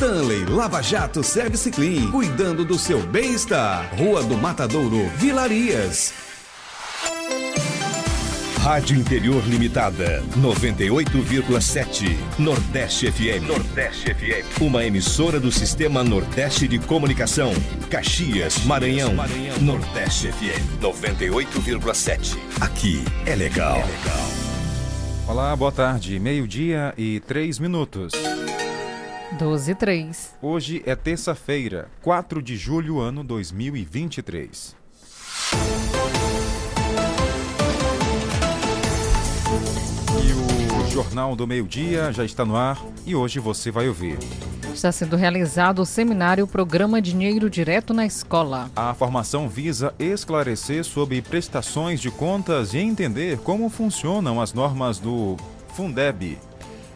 Stanley Lava Jato Service Clean, cuidando do seu bem-estar. Rua do Matadouro, Vilarias. Rádio Interior Limitada, 98,7. Nordeste FM. Nordeste FM. Uma emissora do Sistema Nordeste de Comunicação. Caxias, Maranhão. Maranhão. Nordeste FM, 98,7. Aqui é legal. É legal. Olá, boa tarde. Meio-dia e três minutos. 12 e 3. Hoje é terça-feira, 4 de julho, ano 2023. E o Jornal do Meio-Dia já está no ar e hoje você vai ouvir. Está sendo realizado o seminário Programa Dinheiro Direto na Escola. A formação visa esclarecer sobre prestações de contas e entender como funcionam as normas do Fundeb.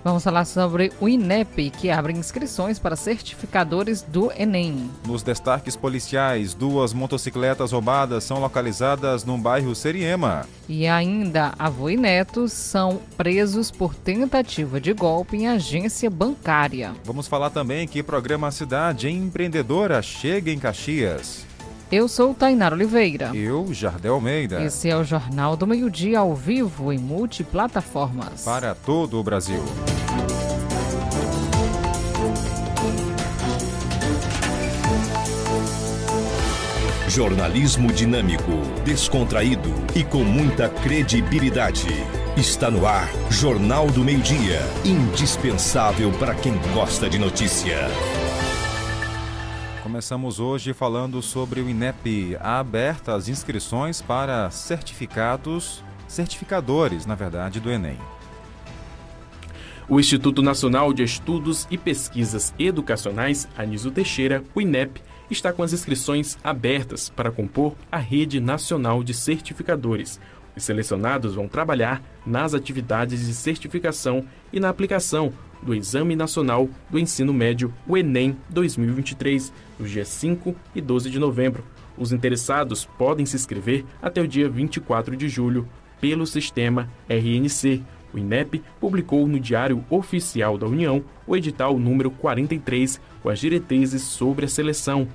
Vamos falar sobre o INEP, que abre inscrições para certificadores do Enem. Nos destaques policiais, duas motocicletas roubadas são localizadas no bairro Seriema. E ainda, avô e netos são presos por tentativa de golpe em agência bancária. Vamos falar também que programa Cidade Empreendedora chega em Caxias. Eu sou Tainara Oliveira. Eu, Jardel Almeida. Esse é o Jornal do Meio-Dia ao vivo em multiplataformas. Para todo o Brasil. Jornalismo dinâmico, descontraído e com muita credibilidade. Está no ar Jornal do Meio-Dia, indispensável para quem gosta de notícia. Começamos hoje falando sobre o INEP. Há as inscrições para certificados, certificadores, na verdade, do Enem. O Instituto Nacional de Estudos e Pesquisas Educacionais, Aniso Teixeira, o INEP, está com as inscrições abertas para compor a Rede Nacional de Certificadores. Os selecionados vão trabalhar nas atividades de certificação e na aplicação do Exame Nacional do Ensino Médio, o Enem 2023, nos dias 5 e 12 de novembro. Os interessados podem se inscrever até o dia 24 de julho pelo sistema RNC. O INEP publicou no Diário Oficial da União o edital número 43 com as diretrizes sobre a seleção.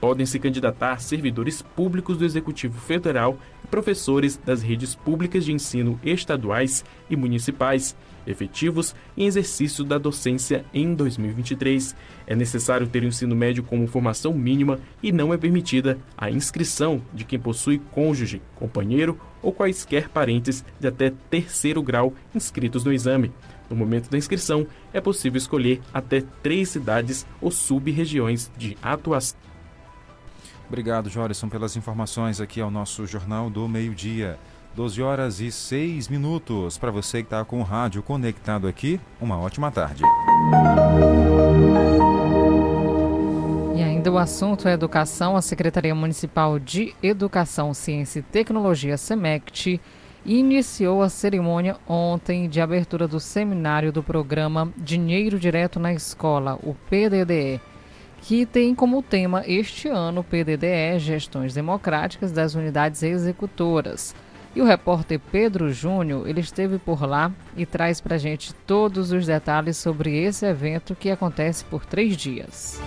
Podem se candidatar servidores públicos do Executivo Federal e professores das redes públicas de ensino estaduais e municipais, efetivos em exercício da docência em 2023. É necessário ter o ensino médio como formação mínima e não é permitida a inscrição de quem possui cônjuge, companheiro ou quaisquer parentes de até terceiro grau inscritos no exame. No momento da inscrição, é possível escolher até três cidades ou sub-regiões de atuação. Obrigado, Jorison, pelas informações aqui ao nosso Jornal do Meio-Dia. 12 horas e 6 minutos. Para você que está com o rádio conectado aqui, uma ótima tarde. E ainda o assunto é educação. A Secretaria Municipal de Educação, Ciência e Tecnologia, SEMECT, iniciou a cerimônia ontem de abertura do seminário do programa Dinheiro Direto na Escola, o PDDE que tem como tema este ano o PDDE Gestões Democráticas das Unidades Executoras. E o repórter Pedro Júnior, ele esteve por lá e traz para gente todos os detalhes sobre esse evento que acontece por três dias.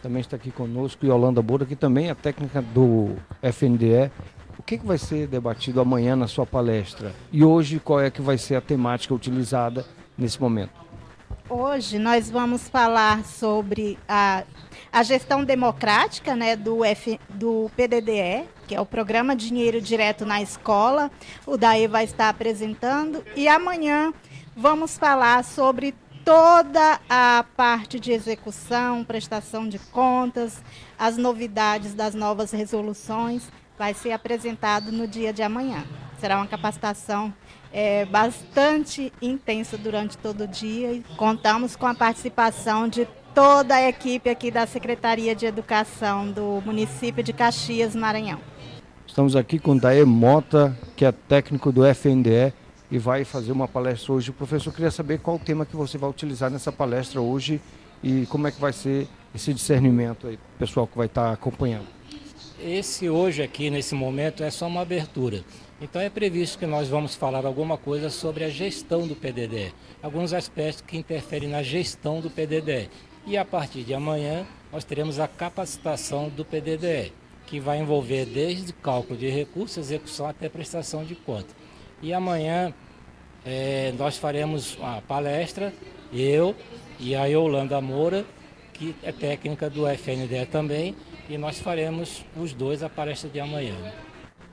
Também está aqui conosco Yolanda Boura, que também é técnica do FNDE. O que, que vai ser debatido amanhã na sua palestra? E hoje, qual é que vai ser a temática utilizada nesse momento? Hoje nós vamos falar sobre a, a gestão democrática né, do, F, do PDDE, que é o Programa Dinheiro Direto na Escola. O DAE vai estar apresentando. E amanhã vamos falar sobre toda a parte de execução, prestação de contas, as novidades das novas resoluções. Vai ser apresentado no dia de amanhã. Será uma capacitação é, bastante intensa durante todo o dia e contamos com a participação de toda a equipe aqui da Secretaria de Educação do município de Caxias, Maranhão. Estamos aqui com Daê Mota, que é técnico do FNDE e vai fazer uma palestra hoje. Professor, queria saber qual o tema que você vai utilizar nessa palestra hoje e como é que vai ser esse discernimento aí, pessoal que vai estar acompanhando. esse hoje aqui, nesse momento, é só uma abertura. Então é previsto que nós vamos falar alguma coisa sobre a gestão do PDD, alguns aspectos que interferem na gestão do PDD. E a partir de amanhã nós teremos a capacitação do PDDE, que vai envolver desde cálculo de recursos, execução até prestação de conta. E amanhã é, nós faremos uma palestra, eu e a Yolanda Moura, que é técnica do FNDE também, e nós faremos os dois a palestra de amanhã.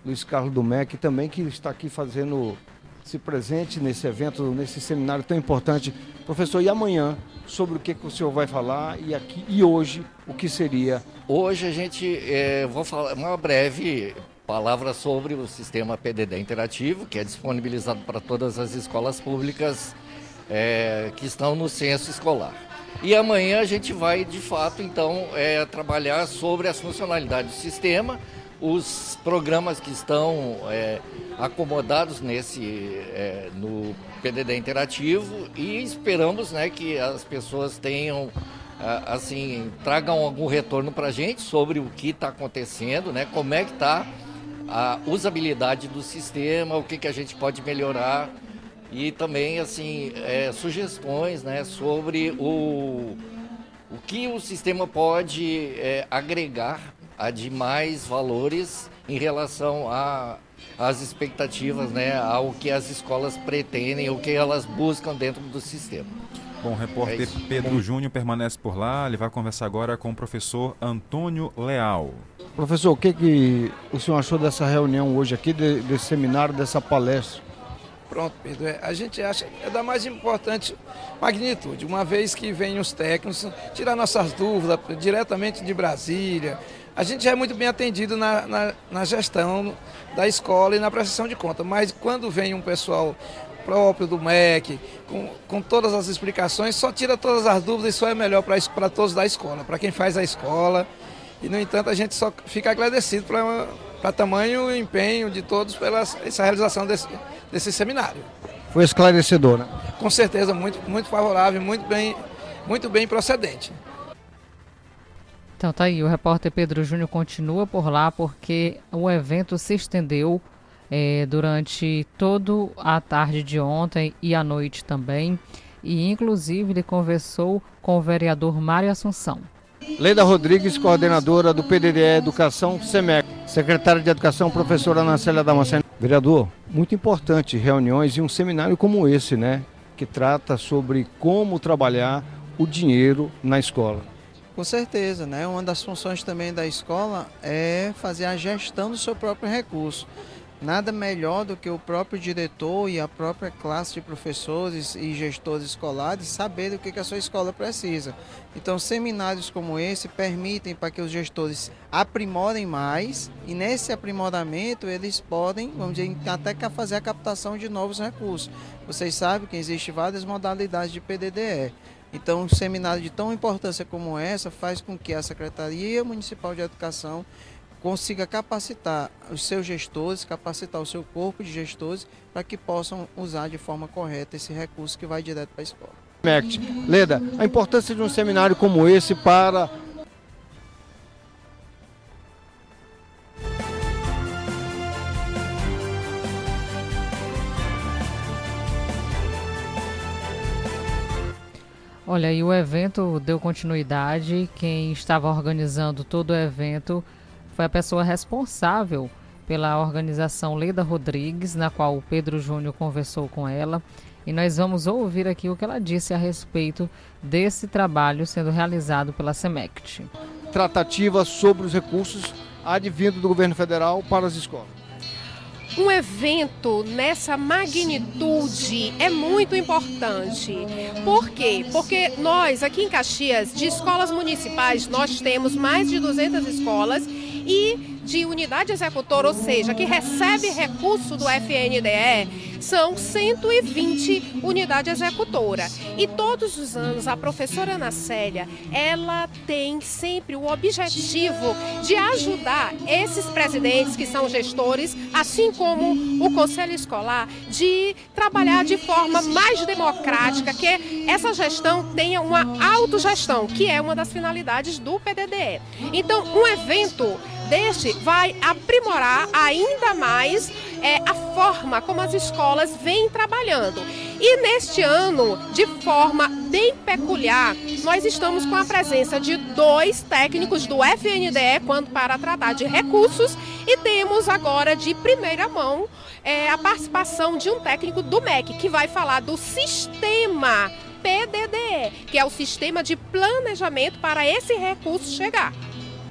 Luiz Carlos do MEC também, que está aqui fazendo se presente nesse evento, nesse seminário tão importante. Professor, e amanhã, sobre o que, que o senhor vai falar e aqui e hoje, o que seria? Hoje a gente, é, vou falar uma breve palavra sobre o sistema PDD interativo, que é disponibilizado para todas as escolas públicas é, que estão no censo escolar. E amanhã a gente vai, de fato, então, é, trabalhar sobre as funcionalidades do sistema, os programas que estão é, acomodados nesse é, no PDD interativo e esperamos né, que as pessoas tenham assim tragam algum retorno para a gente sobre o que está acontecendo, né, como é que está a usabilidade do sistema, o que, que a gente pode melhorar e também assim é, sugestões né, sobre o, o que o sistema pode é, agregar a de mais valores em relação às expectativas, né, ao que as escolas pretendem, o que elas buscam dentro do sistema. Bom, o repórter é Pedro Júnior permanece por lá. Ele vai conversar agora com o professor Antônio Leal. Professor, o que, que o senhor achou dessa reunião hoje aqui, de, desse seminário, dessa palestra? Pronto, Pedro. É, a gente acha é da mais importante magnitude, uma vez que vêm os técnicos tirar nossas dúvidas diretamente de Brasília, a gente já é muito bem atendido na, na, na gestão da escola e na prestação de conta, mas quando vem um pessoal próprio do MEC, com, com todas as explicações, só tira todas as dúvidas e só é melhor para todos da escola, para quem faz a escola. E, no entanto, a gente só fica agradecido para tamanho empenho de todos pela essa realização desse, desse seminário. Foi esclarecedor, né? Com certeza, muito, muito favorável, muito bem, muito bem procedente. Então tá aí, o repórter Pedro Júnior continua por lá porque o evento se estendeu é, durante toda a tarde de ontem e à noite também. E inclusive ele conversou com o vereador Mário Assunção. Leida Rodrigues, coordenadora do PDDE Educação SEMEC. Secretária de Educação, professora Anacélia Damasceno. Vereador, muito importante reuniões e um seminário como esse, né? Que trata sobre como trabalhar o dinheiro na escola. Com certeza, né? Uma das funções também da escola é fazer a gestão do seu próprio recurso. Nada melhor do que o próprio diretor e a própria classe de professores e gestores escolares saber do que, a sua escola precisa. Então, seminários como esse permitem para que os gestores aprimorem mais e nesse aprimoramento eles podem, vamos dizer, até fazer a captação de novos recursos. Vocês sabem que existem várias modalidades de PDDE. Então, um seminário de tão importância como essa faz com que a Secretaria Municipal de Educação consiga capacitar os seus gestores, capacitar o seu corpo de gestores para que possam usar de forma correta esse recurso que vai direto para a escola. Leda, a importância de um seminário como esse para Olha, e o evento deu continuidade. Quem estava organizando todo o evento foi a pessoa responsável pela organização Leda Rodrigues, na qual o Pedro Júnior conversou com ela. E nós vamos ouvir aqui o que ela disse a respeito desse trabalho sendo realizado pela SEMECT. Tratativa sobre os recursos advindo do governo federal para as escolas um evento nessa magnitude é muito importante. Por quê? Porque nós, aqui em Caxias, de escolas municipais, nós temos mais de 200 escolas e de unidade executora, ou seja, que recebe recurso do FNDE, são 120 unidade executora. E todos os anos a professora Ana Célia, ela tem sempre o objetivo de ajudar esses presidentes que são gestores, assim como o conselho escolar, de trabalhar de forma mais democrática, que essa gestão tenha uma autogestão, que é uma das finalidades do PDDE. Então, um evento deste vai aprimorar ainda mais é, a forma como as escolas vêm trabalhando. E neste ano, de forma bem peculiar, nós estamos com a presença de dois técnicos do FNDE quanto para tratar de recursos e temos agora de primeira mão é, a participação de um técnico do MEC que vai falar do sistema PDDE, que é o sistema de planejamento para esse recurso chegar.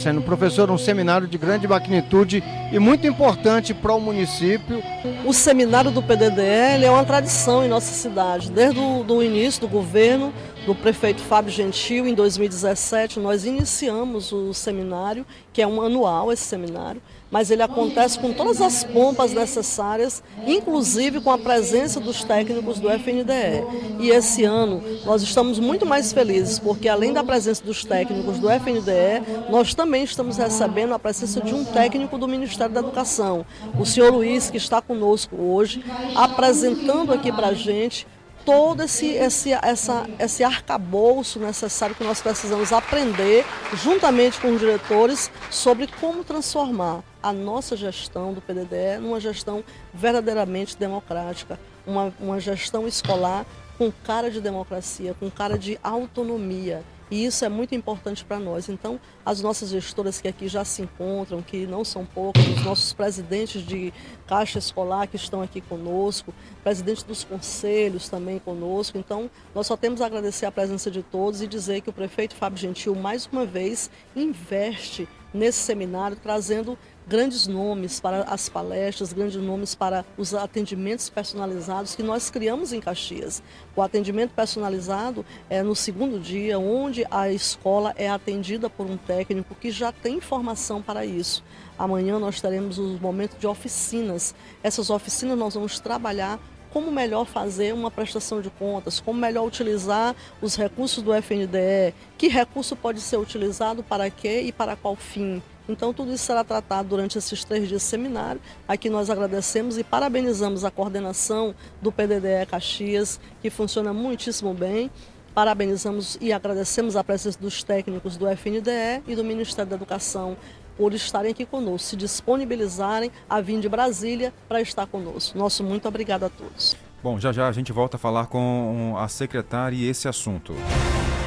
Sendo professor, um seminário de grande magnitude e muito importante para o município. O seminário do PDDE é uma tradição em nossa cidade. Desde o início do governo do prefeito Fábio Gentil, em 2017, nós iniciamos o seminário, que é um anual esse seminário mas ele acontece com todas as pompas necessárias, inclusive com a presença dos técnicos do FNDE. E esse ano nós estamos muito mais felizes, porque além da presença dos técnicos do FNDE, nós também estamos recebendo a presença de um técnico do Ministério da Educação, o senhor Luiz, que está conosco hoje, apresentando aqui para a gente todo esse, esse, essa, esse arcabouço necessário que nós precisamos aprender, juntamente com os diretores, sobre como transformar a nossa gestão do PDDE numa gestão verdadeiramente democrática, uma, uma gestão escolar com cara de democracia, com cara de autonomia. E isso é muito importante para nós. Então, as nossas gestoras que aqui já se encontram, que não são poucas, os nossos presidentes de caixa escolar que estão aqui conosco, presidente dos conselhos também conosco. Então, nós só temos a agradecer a presença de todos e dizer que o prefeito Fábio Gentil, mais uma vez, investe nesse seminário, trazendo grandes nomes para as palestras, grandes nomes para os atendimentos personalizados que nós criamos em Caxias. O atendimento personalizado é no segundo dia, onde a escola é atendida por um técnico que já tem formação para isso. Amanhã nós teremos os momentos de oficinas. Essas oficinas nós vamos trabalhar como melhor fazer uma prestação de contas, como melhor utilizar os recursos do FNDE, que recurso pode ser utilizado para quê e para qual fim. Então, tudo isso será tratado durante esses três dias de seminário. Aqui nós agradecemos e parabenizamos a coordenação do PDDE Caxias, que funciona muitíssimo bem. Parabenizamos e agradecemos a presença dos técnicos do FNDE e do Ministério da Educação por estarem aqui conosco, se disponibilizarem a vir de Brasília para estar conosco. Nosso muito obrigado a todos. Bom, já já a gente volta a falar com a secretária e esse assunto.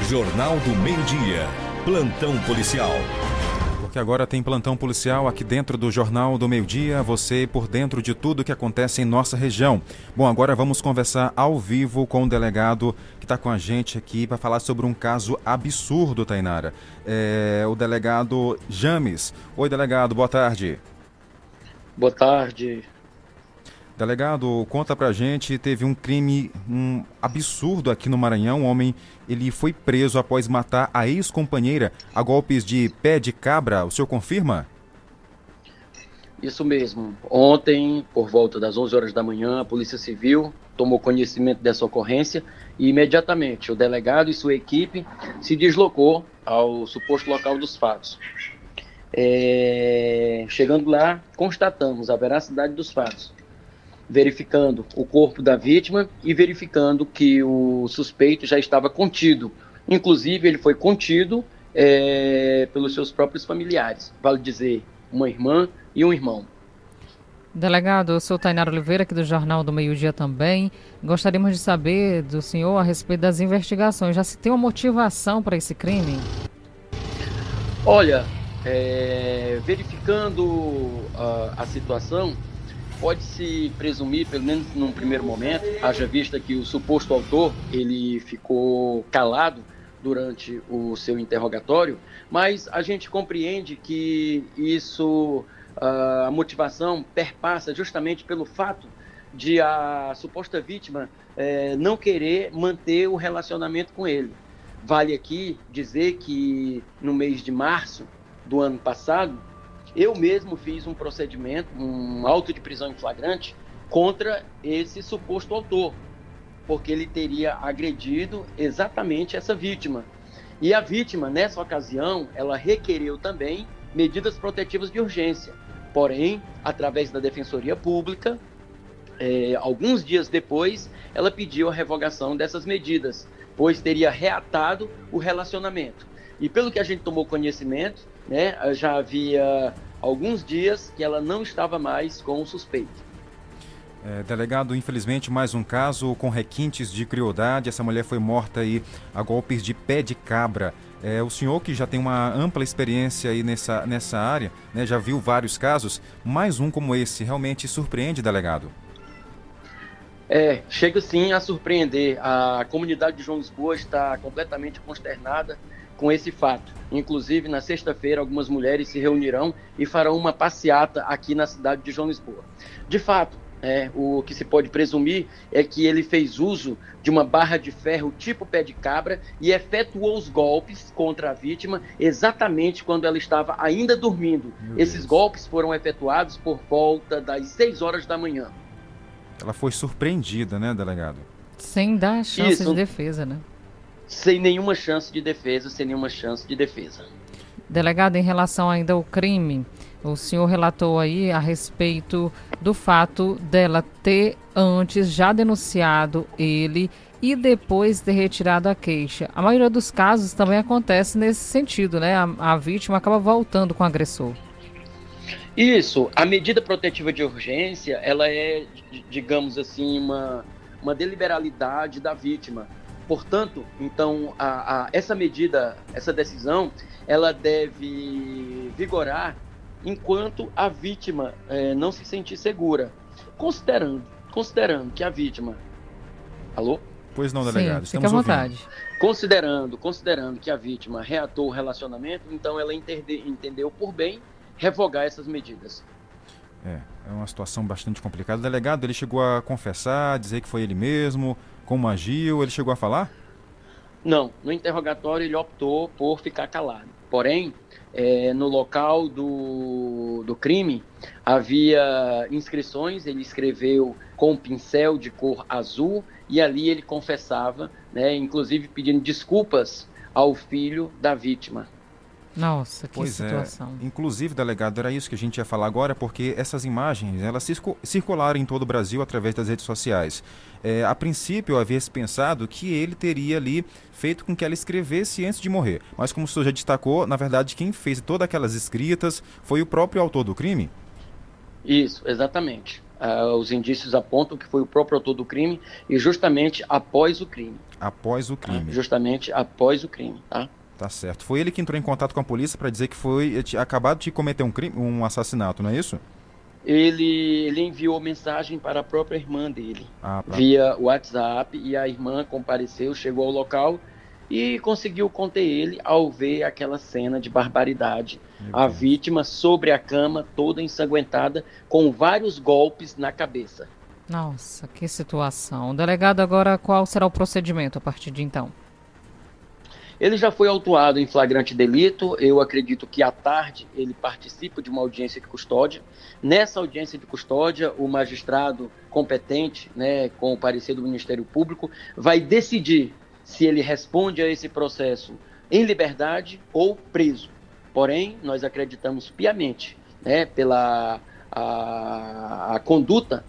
Jornal do Meio-Dia. Plantão policial que agora tem plantão policial aqui dentro do Jornal do Meio Dia, você por dentro de tudo que acontece em nossa região. Bom, agora vamos conversar ao vivo com o delegado que está com a gente aqui para falar sobre um caso absurdo, Tainara. É, o delegado James. Oi, delegado, boa tarde. Boa tarde. Delegado, conta pra gente, teve um crime um absurdo aqui no Maranhão. Um homem ele foi preso após matar a ex-companheira a golpes de pé de cabra. O senhor confirma? Isso mesmo. Ontem, por volta das 11 horas da manhã, a Polícia Civil tomou conhecimento dessa ocorrência e imediatamente o delegado e sua equipe se deslocou ao suposto local dos fatos. É... Chegando lá, constatamos a veracidade dos fatos verificando o corpo da vítima e verificando que o suspeito já estava contido. Inclusive, ele foi contido é, pelos seus próprios familiares, vale dizer, uma irmã e um irmão. Delegado, eu sou Tainara Oliveira, aqui do Jornal do Meio Dia também. Gostaríamos de saber do senhor a respeito das investigações. Já se tem uma motivação para esse crime? Olha, é, verificando uh, a situação, pode-se presumir, pelo menos num primeiro momento, haja vista que o suposto autor ele ficou calado durante o seu interrogatório, mas a gente compreende que isso, a motivação perpassa justamente pelo fato de a suposta vítima é, não querer manter o relacionamento com ele. Vale aqui dizer que no mês de março do ano passado, eu mesmo fiz um procedimento, um auto de prisão em flagrante contra esse suposto autor, porque ele teria agredido exatamente essa vítima. E a vítima, nessa ocasião, ela requereu também medidas protetivas de urgência. Porém, através da Defensoria Pública, é, alguns dias depois, ela pediu a revogação dessas medidas, pois teria reatado o relacionamento. E pelo que a gente tomou conhecimento, né, já havia alguns dias que ela não estava mais com o suspeito. É, delegado, infelizmente, mais um caso com requintes de crueldade. Essa mulher foi morta aí a golpes de pé de cabra. É, o senhor que já tem uma ampla experiência aí nessa, nessa área, né, já viu vários casos, mais um como esse realmente surpreende, delegado? É, chega sim a surpreender. A comunidade de João Lisboa está completamente consternada com esse fato. Inclusive, na sexta-feira, algumas mulheres se reunirão e farão uma passeata aqui na cidade de João Lisboa. De fato, é, o que se pode presumir é que ele fez uso de uma barra de ferro tipo pé de cabra e efetuou os golpes contra a vítima exatamente quando ela estava ainda dormindo. Meu Esses Deus. golpes foram efetuados por volta das 6 horas da manhã. Ela foi surpreendida, né, delegado? Sem dar chance Isso. de defesa, né? Sem nenhuma chance de defesa, sem nenhuma chance de defesa. Delegado, em relação ainda ao crime, o senhor relatou aí a respeito do fato dela ter antes já denunciado ele e depois ter retirado a queixa. A maioria dos casos também acontece nesse sentido, né? A, a vítima acaba voltando com o agressor. Isso, a medida protetiva de urgência, ela é, digamos assim, uma, uma deliberalidade da vítima. Portanto, então, a, a, essa medida, essa decisão, ela deve vigorar enquanto a vítima é, não se sentir segura. Considerando, considerando que a vítima. Alô? Pois não, delegado. Sim, fica à vontade. Considerando, considerando que a vítima reatou o relacionamento, então ela entende, entendeu por bem revogar essas medidas. É, é uma situação bastante complicada. O delegado, ele chegou a confessar, dizer que foi ele mesmo, como agiu, ele chegou a falar? Não, no interrogatório ele optou por ficar calado. Porém, é, no local do, do crime havia inscrições, ele escreveu com um pincel de cor azul e ali ele confessava, né, inclusive pedindo desculpas ao filho da vítima. Nossa, que pois é. situação. É. Inclusive, delegado, era isso que a gente ia falar agora, porque essas imagens, elas circularam em todo o Brasil através das redes sociais. É, a princípio, havia se pensado que ele teria ali feito com que ela escrevesse antes de morrer. Mas como o senhor já destacou, na verdade, quem fez todas aquelas escritas foi o próprio autor do crime? Isso, exatamente. Uh, os indícios apontam que foi o próprio autor do crime e justamente após o crime. Após o crime. Uh, justamente após o crime, tá? Tá certo. Foi ele que entrou em contato com a polícia para dizer que foi tinha acabado de cometer um crime, um assassinato, não é isso? Ele, ele enviou mensagem para a própria irmã dele ah, pra... via WhatsApp e a irmã compareceu, chegou ao local e conseguiu conter ele ao ver aquela cena de barbaridade. a vítima sobre a cama, toda ensanguentada, com vários golpes na cabeça. Nossa, que situação. Delegado, agora qual será o procedimento a partir de então? Ele já foi autuado em flagrante delito. Eu acredito que à tarde ele participa de uma audiência de custódia. Nessa audiência de custódia, o magistrado competente, né, com o parecer do Ministério Público, vai decidir se ele responde a esse processo em liberdade ou preso. Porém, nós acreditamos piamente, né, pela a, a conduta,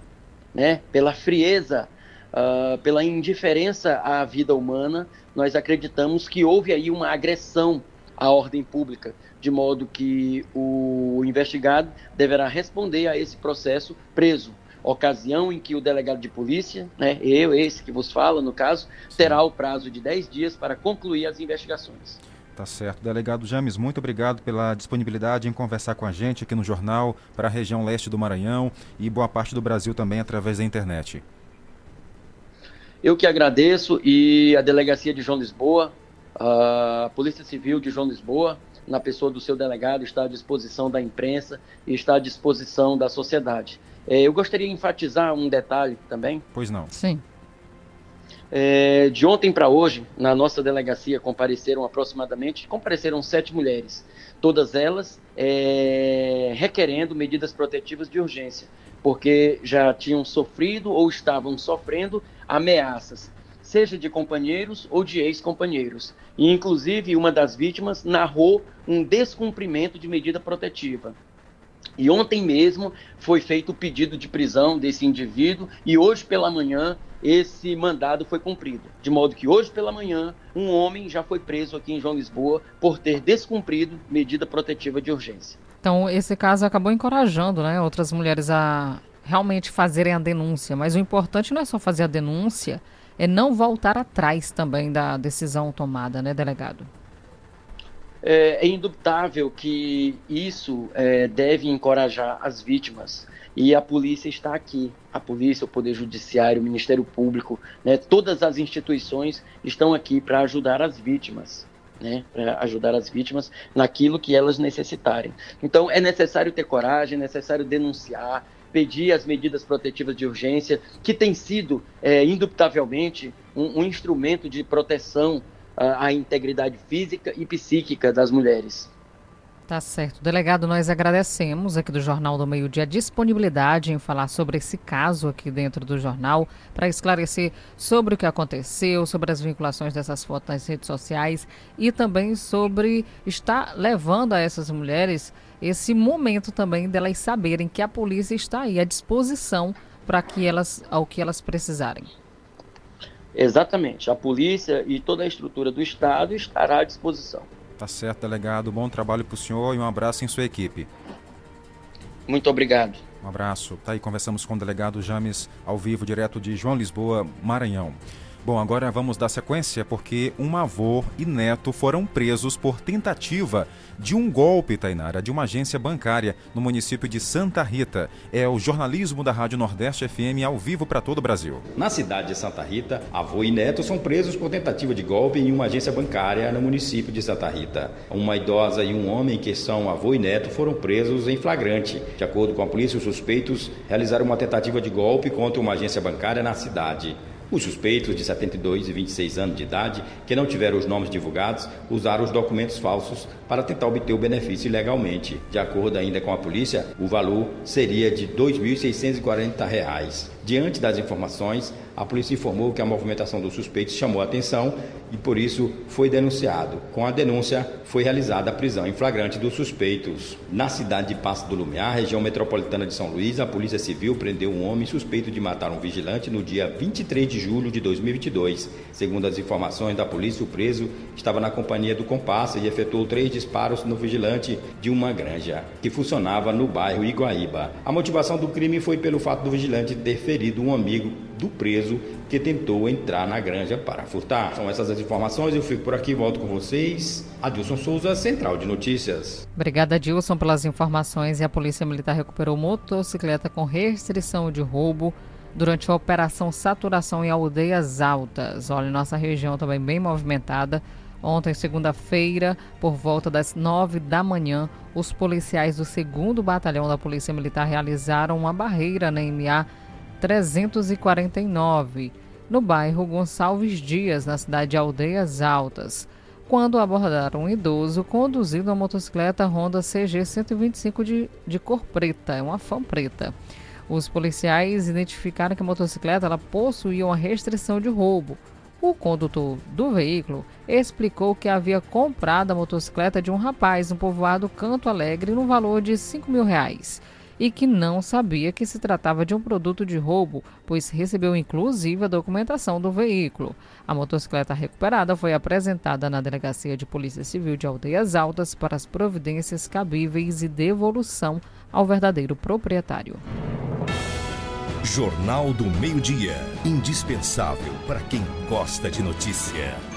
né, pela frieza uh, pela indiferença à vida humana, nós acreditamos que houve aí uma agressão à ordem pública, de modo que o investigado deverá responder a esse processo preso. Ocasião em que o delegado de polícia, né, eu, esse que vos fala, no caso, terá o prazo de 10 dias para concluir as investigações. Tá certo. Delegado James, muito obrigado pela disponibilidade em conversar com a gente aqui no jornal para a região leste do Maranhão e boa parte do Brasil também através da internet. Eu que agradeço e a Delegacia de João Lisboa, a Polícia Civil de João Lisboa, na pessoa do seu delegado, está à disposição da imprensa e está à disposição da sociedade. É, eu gostaria de enfatizar um detalhe também. Pois não. Sim. É, de ontem para hoje, na nossa delegacia compareceram aproximadamente, compareceram sete mulheres, todas elas é, requerendo medidas protetivas de urgência, porque já tinham sofrido ou estavam sofrendo ameaças, seja de companheiros ou de ex-companheiros. E, inclusive, uma das vítimas narrou um descumprimento de medida protetiva. E ontem mesmo foi feito o pedido de prisão desse indivíduo e hoje pela manhã esse mandado foi cumprido. De modo que hoje pela manhã um homem já foi preso aqui em João Lisboa por ter descumprido medida protetiva de urgência. Então, esse caso acabou encorajando né, outras mulheres a realmente fazerem a denúncia. Mas o importante não é só fazer a denúncia, é não voltar atrás também da decisão tomada, né, delegado? É, é indubitável que isso é, deve encorajar as vítimas. E a polícia está aqui. A polícia, o Poder Judiciário, o Ministério Público, né, todas as instituições estão aqui para ajudar as vítimas. Né, para ajudar as vítimas naquilo que elas necessitarem. Então, é necessário ter coragem, é necessário denunciar, pedir as medidas protetivas de urgência, que tem sido, é, indubitavelmente, um, um, instrumento de proteção à, à integridade física e psíquica das mulheres. Tá certo. Delegado, nós agradecemos aqui do Jornal do Meio Dia a disponibilidade em falar sobre esse caso aqui dentro do jornal, para esclarecer sobre o que aconteceu, sobre as vinculações dessas fotos nas redes sociais e também sobre estar levando a essas mulheres esse momento também delas saberem que a polícia está aí à disposição para que elas ao que elas precisarem. Exatamente. A polícia e toda a estrutura do Estado estará à disposição. Tá certo, delegado. Bom trabalho para o senhor e um abraço em sua equipe. Muito obrigado. Um abraço. Tá aí, conversamos com o delegado James ao vivo, direto de João Lisboa, Maranhão. Bom, agora vamos dar sequência porque um avô e neto foram presos por tentativa de um golpe, Tainara, de uma agência bancária no município de Santa Rita. É o jornalismo da Rádio Nordeste FM ao vivo para todo o Brasil. Na cidade de Santa Rita, avô e neto são presos por tentativa de golpe em uma agência bancária no município de Santa Rita. Uma idosa e um homem que são avô e neto foram presos em flagrante. De acordo com a polícia, os suspeitos realizaram uma tentativa de golpe contra uma agência bancária na cidade. Os suspeitos, de 72 e 26 anos de idade, que não tiveram os nomes divulgados, usaram os documentos falsos para tentar obter o benefício ilegalmente. De acordo ainda com a polícia, o valor seria de R$ 2.640. Diante das informações, a polícia informou que a movimentação dos suspeitos chamou a atenção e por isso foi denunciado. Com a denúncia, foi realizada a prisão em flagrante dos suspeitos. Na cidade de Passo do Lumiar, região metropolitana de São Luís, a Polícia Civil prendeu um homem suspeito de matar um vigilante no dia 23 de julho de 2022. Segundo as informações da polícia, o preso estava na companhia do comparsa e efetuou três disparos no vigilante de uma granja, que funcionava no bairro Iguaíba. A motivação do crime foi pelo fato do vigilante ter ferido um amigo do preso que tentou entrar na granja para furtar. São essas as informações, eu fico por aqui, volto com vocês. Adilson Souza, Central de Notícias. Obrigada, Adilson, pelas informações. E a Polícia Militar recuperou motocicleta com restrição de roubo durante a Operação Saturação em Aldeias Altas. Olha, nossa região também bem movimentada. Ontem, segunda-feira, por volta das nove da manhã, os policiais do 2 Batalhão da Polícia Militar realizaram uma barreira na MA 349, no bairro Gonçalves Dias, na cidade de Aldeias Altas, quando abordaram um idoso conduzindo uma motocicleta Honda CG 125 de, de cor preta, é uma fã preta. Os policiais identificaram que a motocicleta ela possuía uma restrição de roubo. O condutor do veículo explicou que havia comprado a motocicleta de um rapaz no povoado Canto Alegre no valor de 5 mil reais e que não sabia que se tratava de um produto de roubo, pois recebeu inclusive a documentação do veículo. A motocicleta recuperada foi apresentada na Delegacia de Polícia Civil de Aldeias Altas para as providências cabíveis e devolução ao verdadeiro proprietário. Jornal do Meio-Dia. Indispensável para quem gosta de notícia.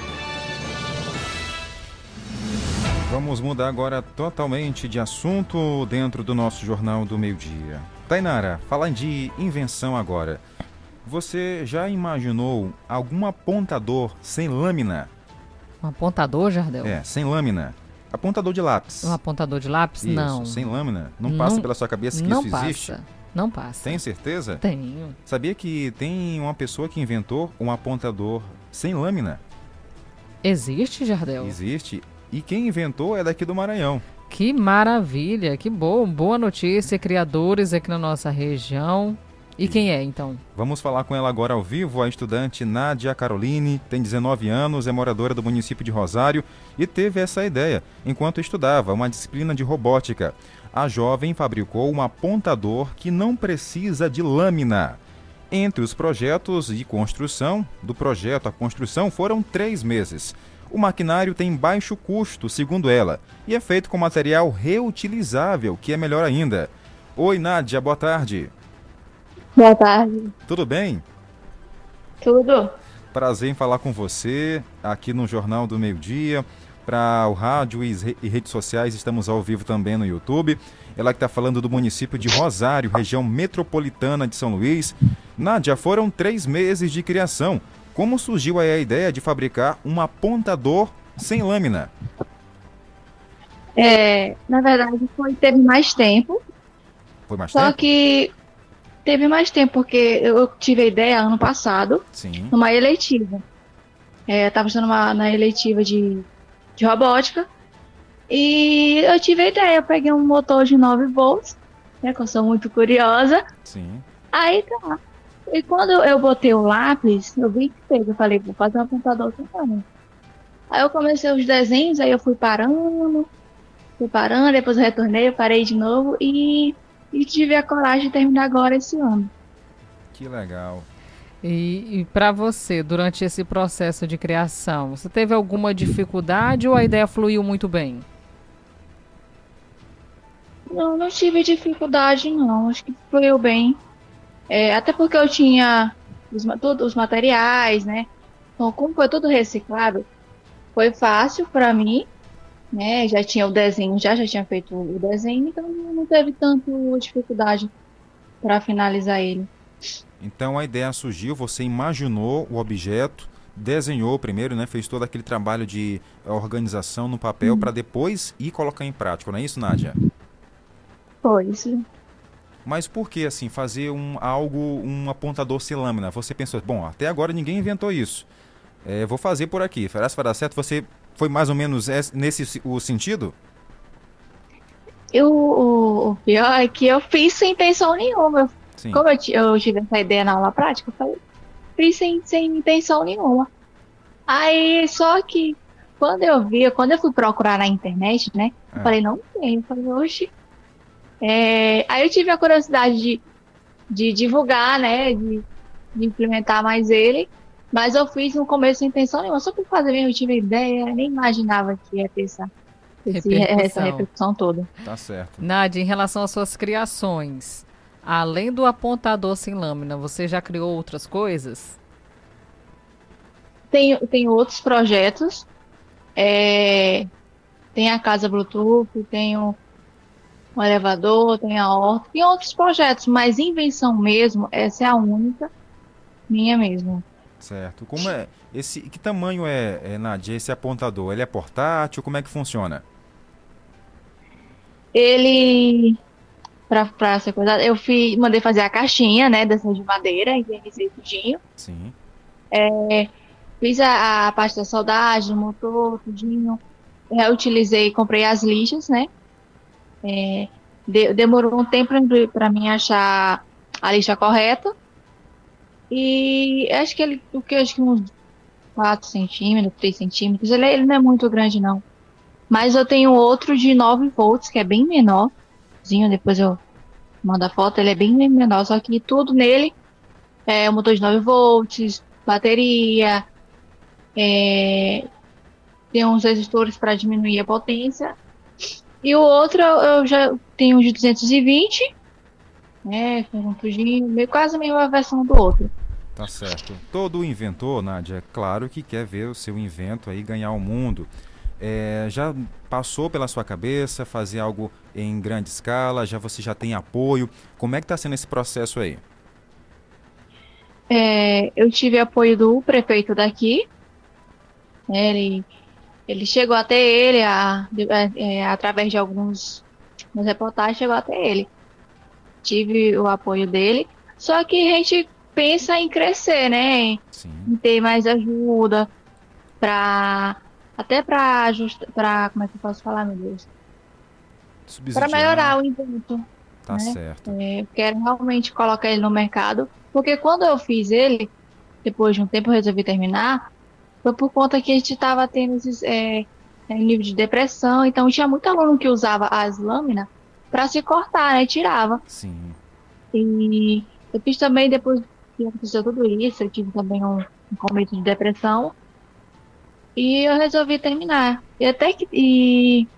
Vamos mudar agora totalmente de assunto dentro do nosso Jornal do Meio-Dia. Tainara, falando de invenção agora. Você já imaginou algum apontador sem lâmina? Um apontador, Jardel? É, sem lâmina. Apontador de lápis. Um apontador de lápis? Isso, não. Sem lâmina? Não, não passa pela sua cabeça que não isso passa. existe? Não passa. Tem certeza? Tenho. Sabia que tem uma pessoa que inventou um apontador sem lâmina? Existe, Jardel? Existe. E quem inventou é daqui do Maranhão. Que maravilha, que bom, boa notícia, criadores aqui na nossa região. E quem é, então? Vamos falar com ela agora ao vivo, a estudante Nádia Caroline, tem 19 anos, é moradora do município de Rosário e teve essa ideia enquanto estudava uma disciplina de robótica. A jovem fabricou um apontador que não precisa de lâmina. Entre os projetos de construção, do projeto à construção foram três meses. O maquinário tem baixo custo, segundo ela, e é feito com material reutilizável, que é melhor ainda. Oi, Nádia, boa tarde. Boa tarde. Tudo bem? Tudo. Prazer em falar com você aqui no Jornal do Meio Dia. Para o rádio e redes sociais, estamos ao vivo também no YouTube. Ela que está falando do município de Rosário, região metropolitana de São Luís. Nádia, foram três meses de criação. Como surgiu aí a ideia de fabricar um apontador sem lâmina? É, na verdade, foi, teve mais tempo. Foi mais só tempo? que teve mais tempo, porque eu tive a ideia ano passado, Sim. numa eleitiva. É, eu estava estudando uma, na eleitiva de, de robótica. E eu tive a ideia, eu peguei um motor de 9 volts, né, que eu sou muito curiosa. Sim. Aí tá. E quando eu botei o lápis, eu vi que fez. Eu falei, vou fazer um apontador também. Aí eu comecei os desenhos, aí eu fui parando, fui parando, depois eu retornei, eu parei de novo e, e tive a coragem de terminar agora esse ano. Que legal. E, e para você, durante esse processo de criação, você teve alguma dificuldade ou a ideia fluiu muito bem? Não, não tive dificuldade não, acho que fluiu bem. É, até porque eu tinha os, todos os materiais, né? Então, como foi tudo reciclado, foi fácil para mim, né? Já tinha o desenho, já já tinha feito o desenho, então não teve tanto dificuldade para finalizar ele. Então a ideia surgiu, você imaginou o objeto, desenhou primeiro, né? Fez todo aquele trabalho de organização no papel para depois ir colocar em prática, não é isso, Nádia? Foi isso. Mas por que assim fazer um algo, um apontador sem lâmina? Você pensou, bom, até agora ninguém inventou isso. É, vou fazer por aqui. Será que vai dar certo? Você foi mais ou menos nesse o sentido? Eu, o, o pior é que eu fiz sem intenção nenhuma. Sim. Como eu, eu, tive essa ideia na aula prática, eu falei, fiz sem, sem intenção nenhuma. Aí, só que quando eu vi, quando eu fui procurar na internet, né? É. Eu falei, não tem. Eu falei, oxe, é, aí eu tive a curiosidade de, de divulgar, né? De, de, implementar mais ele. Mas eu fiz no começo sem intenção nenhuma, só por fazer mesmo, eu tive ideia, nem imaginava que ia ter essa, repercussão. essa repercussão toda. Tá certo. Nádia, em relação às suas criações, além do apontador sem lâmina, você já criou outras coisas? Tenho, tenho outros projetos. É, tem a casa Bluetooth, tenho um elevador, tem a horta, tem outros projetos, mas invenção mesmo, essa é a única minha mesmo. Certo. Como é esse? Que tamanho é, é Nadia, esse apontador? Ele é portátil? Como é que funciona? Ele para ser cuidado, eu fui, mandei fazer a caixinha, né, dessa de madeira, envernizei tudinho. Sim. É, fiz a, a parte da soldagem, motor, tudinho. Reutilizei, comprei as lixas, né, é, de, demorou um tempo para mim achar a lixa correta. E acho que ele, o que acho que uns 4 centímetros, 3 centímetros, ele, ele não é muito grande não. Mas eu tenho outro de 9 volts, que é bem menor. Depois eu mando a foto, ele é bem menor, só que tudo nele é um motor de 9 volts, bateria, é, tem uns resistores para diminuir a potência e o outro eu já tenho de 220, né? Um tudinho, quase a mesma versão do outro. Tá certo. Todo inventor, Nádia, é claro que quer ver o seu invento aí ganhar o mundo. É, já passou pela sua cabeça fazer algo em grande escala? Já você já tem apoio? Como é que está sendo esse processo aí? É, eu tive apoio do prefeito daqui. Né, ele ele chegou até ele, a, é, através de alguns reportagens, chegou até ele. Tive o apoio dele. Só que a gente pensa em crescer, né? Sim. Em ter mais ajuda para até para para como é que eu posso falar, meu Deus? Para melhorar o invento. Tá né? certo. É, eu quero realmente colocar ele no mercado, porque quando eu fiz ele, depois de um tempo eu resolvi terminar, foi por conta que a gente estava tendo esses é, é, nível de depressão, então tinha muito aluno que usava as lâminas para se cortar, né? Tirava. Sim. E eu fiz também, depois que aconteceu tudo isso, eu tive também um, um começo de depressão. E eu resolvi terminar. E até que. E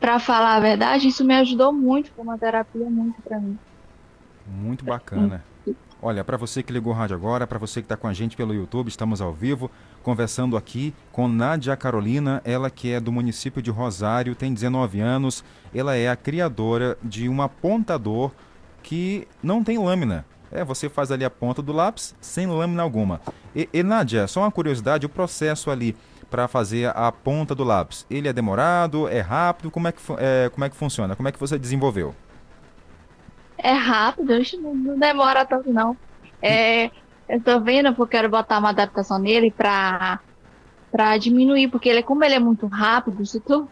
para falar a verdade, isso me ajudou muito, foi uma terapia muito para mim. Muito bacana. Olha, para você que ligou o rádio agora, para você que está com a gente pelo YouTube, estamos ao vivo, conversando aqui com Nádia Carolina, ela que é do município de Rosário, tem 19 anos, ela é a criadora de um apontador que não tem lâmina. É, você faz ali a ponta do lápis sem lâmina alguma. E, e Nádia, só uma curiosidade, o processo ali para fazer a ponta do lápis, ele é demorado, é rápido, como é que, é, como é que funciona? Como é que você desenvolveu? É rápido, não demora tanto não. É, eu tô vendo porque eu quero botar uma adaptação nele pra, pra diminuir, porque ele, como ele é muito rápido, se tu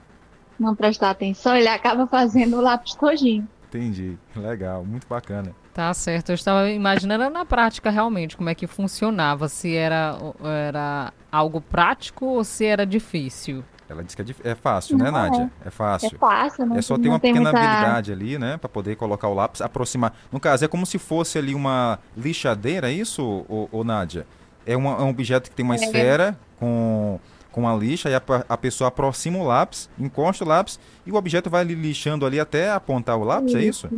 não prestar atenção, ele acaba fazendo o lápis todinho. Entendi. Legal, muito bacana. Tá certo. Eu estava imaginando na prática realmente como é que funcionava, se era, era algo prático ou se era difícil. Ela disse que é, é fácil, né, não, né, Nádia? É, é fácil. É fácil, não É só ter uma pequena muita... habilidade ali, né, para poder colocar o lápis, aproximar. No caso, é como se fosse ali uma lixadeira, é isso, ô, ô, Nádia? É, uma, é um objeto que tem uma é. esfera com, com a lixa e a, a, pessoa aproxima o lápis, encosta o lápis e o objeto vai ali lixando ali até apontar o lápis, é isso.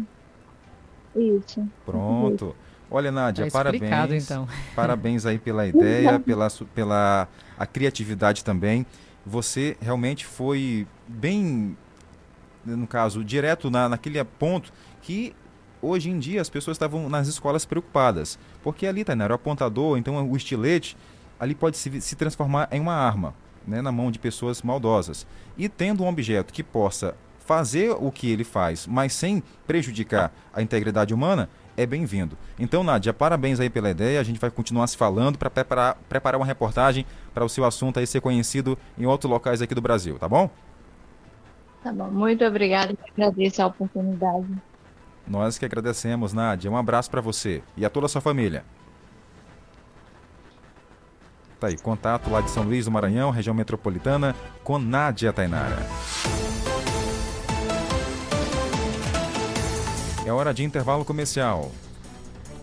é isso? Isso. Pronto. Olha, Nádia, tá parabéns. Então. Parabéns aí pela ideia, pela, pela a criatividade também você realmente foi bem, no caso, direto na, naquele ponto que hoje em dia as pessoas estavam nas escolas preocupadas. Porque ali, era o apontador, então o estilete, ali pode se, se transformar em uma arma né, na mão de pessoas maldosas. E tendo um objeto que possa fazer o que ele faz, mas sem prejudicar a integridade humana, é bem-vindo. Então, Nádia, parabéns aí pela ideia. A gente vai continuar se falando para preparar, preparar uma reportagem para o seu assunto aí ser conhecido em outros locais aqui do Brasil, tá bom? Tá bom, muito obrigada. Agradeço a oportunidade. Nós que agradecemos, Nádia. Um abraço para você e a toda a sua família. Tá aí, contato lá de São Luís do Maranhão, região metropolitana, com Nádia Tainara. É hora de intervalo comercial.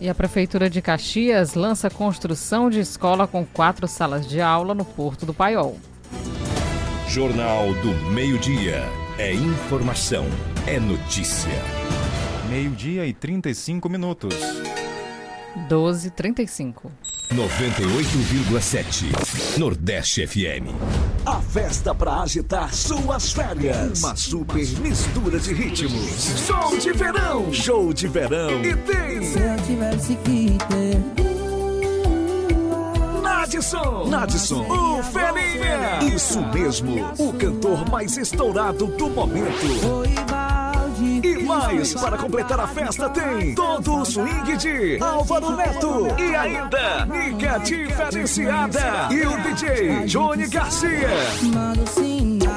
E a Prefeitura de Caxias lança construção de escola com quatro salas de aula no Porto do Paiol. Jornal do Meio-Dia. É informação, é notícia. Meio-dia e 35 minutos. 12h35. 98,7 Nordeste FM. Festa para agitar suas férias. Uma super mistura de ritmos. Show de verão. Show de verão. E tem. Se eu tivesse que ter. Nadson, Nadson, o Felinha. Isso mesmo, o cantor mais estourado do momento. E mais, para completar a festa tem todo o swing de Álvaro Neto e ainda Nica Diferenciada e o DJ Johnny Garcia.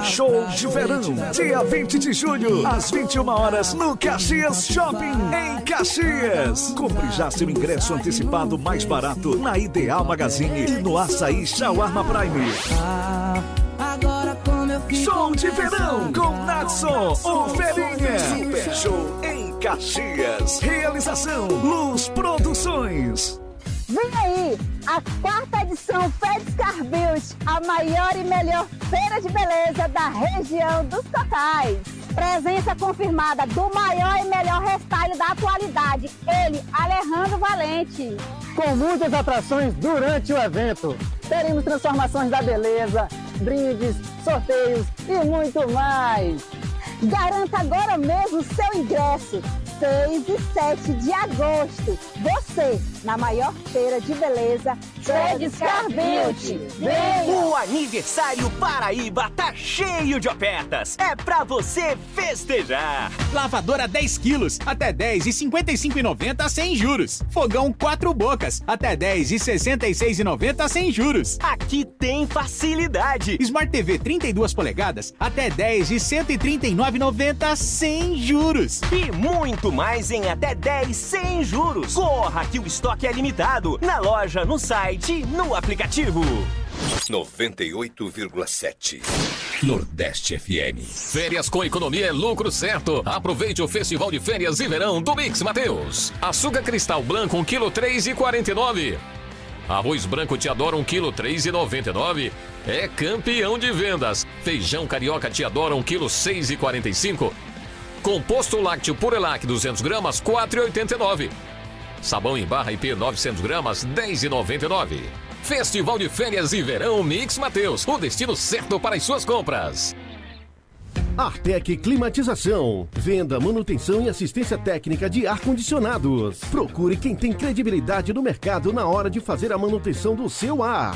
Show de verão, dia 20 de julho, às 21 horas, no Caxias Shopping, em Caxias. Compre já seu ingresso antecipado mais barato na Ideal Magazine e no Açaí Shawarma Prime. De verão com Natson, o Ferinha. Super show em Caxias. Realização Luz Produções. Vem aí, a quarta edição Fedscar Beauty, a maior e melhor feira de beleza da região dos Cocais. Presença confirmada do maior e melhor restyling da atualidade, ele, Alejandro Valente. Com muitas atrações durante o evento. Teremos transformações da beleza, brindes, sorteios e muito mais. Garanta agora mesmo seu ingresso. 6 e 7 de agosto. Você, na maior feira de beleza, Fredskar Beauty. O aniversário Paraíba tá cheio de ofertas. É pra você festejar. Lavadora 10 quilos, até 10 e 55,90 sem juros. Fogão 4 bocas, até 10 e 66,90 sem juros. Aqui tem facilidade. Smart TV 32 polegadas, até 10 e 139,90 sem juros. E muito mais em até 10 sem juros. Corra que o estoque é limitado. Na loja, no site, no aplicativo. 98,7 Nordeste FM. Férias com economia é lucro certo. Aproveite o festival de férias e verão do Mix Mateus. Açúcar cristal branco 1 kg 3,49. Arroz branco te adora 1 kg 3,99. É campeão de vendas. Feijão carioca te adora 1 kg 6,45. Composto lácteo Purelac 200 gramas 4,89. Sabão em barra IP 900 gramas 10,99. Festival de Férias e Verão Mix Mateus, o destino certo para as suas compras. Artec Climatização. Venda, manutenção e assistência técnica de ar-condicionados. Procure quem tem credibilidade no mercado na hora de fazer a manutenção do seu ar.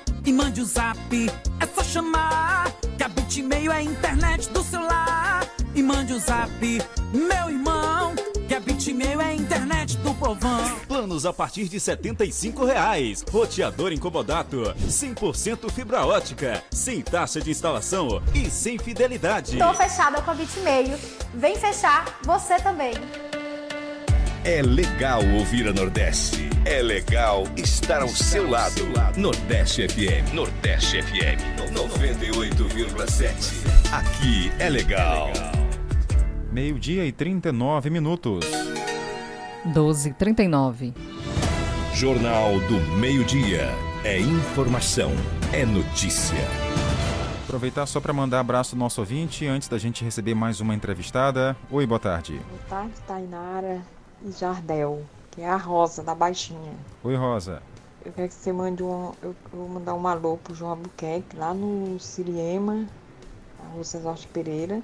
E mande o um zap, é só chamar. Que a Bitmail é a internet do celular. E mande o um zap, meu irmão. Que a Bitmail é a internet do povão. Planos a partir de 75 reais. Roteador incomodato, 100% fibra ótica, sem taxa de instalação e sem fidelidade. Tô fechada com a Bitmail. Vem fechar você também. É legal ouvir a Nordeste. É legal estar ao seu lado. Nordeste FM. Nordeste FM. 98,7. Aqui é legal. Meio-dia e 39 minutos. 12 39 Jornal do Meio-Dia. É informação. É notícia. Aproveitar só para mandar abraço ao nosso ouvinte antes da gente receber mais uma entrevistada. Oi, boa tarde. Boa tarde, Tainara e Jardel, que é a Rosa da Baixinha. Oi, Rosa. Eu quero que você mande um. Eu vou mandar um alô pro João Albuquerque, lá no Siriema, a Rua César Pereira.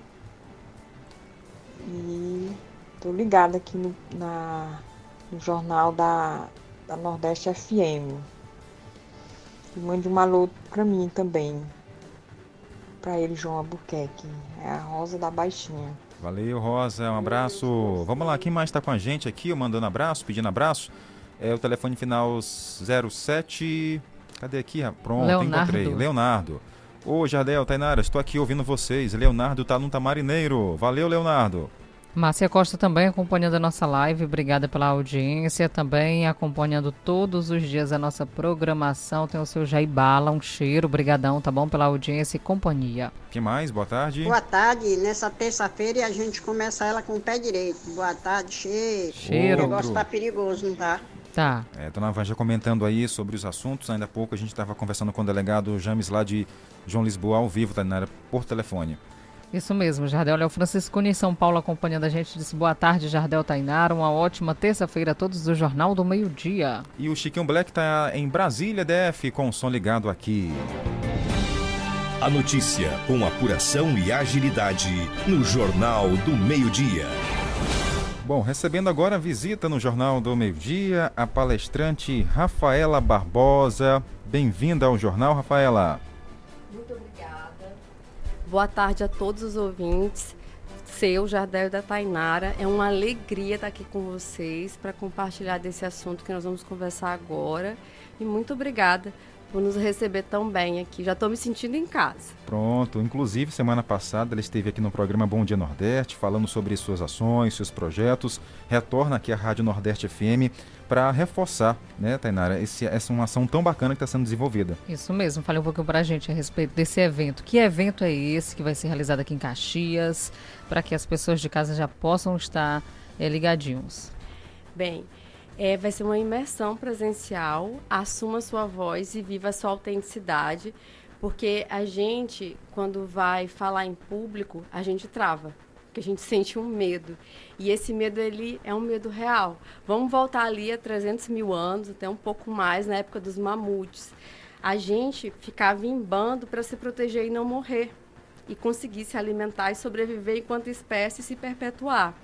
E tô ligada aqui no, na, no jornal da, da Nordeste FM. E mande um alô pra mim também. Pra ele, João Albuquerque. É a Rosa da Baixinha. Valeu, Rosa. Um abraço. Vamos lá, quem mais está com a gente aqui, mandando abraço, pedindo abraço? É o telefone final 07. Cadê aqui? Pronto, Leonardo. encontrei. Leonardo. Ô, Jardel, Tainara, estou aqui ouvindo vocês. Leonardo tá no Tamarineiro. Valeu, Leonardo. Márcia Costa também acompanhando a nossa live, obrigada pela audiência, também acompanhando todos os dias a nossa programação, tem o seu Jaibala, um cheiro, brigadão, tá bom, pela audiência e companhia. que mais? Boa tarde. Boa tarde, nessa terça-feira a gente começa ela com o pé direito. Boa tarde, cheiro. Cheiro. O negócio tá perigoso, não tá? Tá. É, dona Vanja comentando aí sobre os assuntos, ainda há pouco a gente estava conversando com o delegado James lá de João Lisboa ao vivo, Tainara, por telefone. Isso mesmo, Jardel Léo Franciscone em São Paulo acompanhando a gente, disse boa tarde, Jardel Tainara, uma ótima terça-feira a todos do Jornal do Meio Dia. E o Chiquinho Black está em Brasília, DF, com o som ligado aqui. A notícia com apuração e agilidade no Jornal do Meio-Dia. Bom, recebendo agora a visita no Jornal do Meio-Dia, a palestrante Rafaela Barbosa. Bem-vinda ao jornal, Rafaela. Boa tarde a todos os ouvintes. Seu Jardel da Tainara, é uma alegria estar aqui com vocês para compartilhar desse assunto que nós vamos conversar agora. E muito obrigada por nos receber tão bem aqui. Já estou me sentindo em casa. Pronto, inclusive semana passada ela esteve aqui no programa Bom Dia Nordeste, falando sobre suas ações, seus projetos. Retorna aqui à Rádio Nordeste FM para reforçar, né, Tainara, esse, essa é uma ação tão bacana que está sendo desenvolvida. Isso mesmo, fale um pouquinho para a gente a respeito desse evento. Que evento é esse que vai ser realizado aqui em Caxias, para que as pessoas de casa já possam estar é, ligadinhos? Bem, é, vai ser uma imersão presencial. Assuma sua voz e viva sua autenticidade, porque a gente, quando vai falar em público, a gente trava, porque a gente sente um medo. E esse medo ele é um medo real. Vamos voltar ali a 300 mil anos, até um pouco mais, na época dos mamutes. A gente ficava em bando para se proteger e não morrer, e conseguir se alimentar e sobreviver enquanto espécie se perpetuar.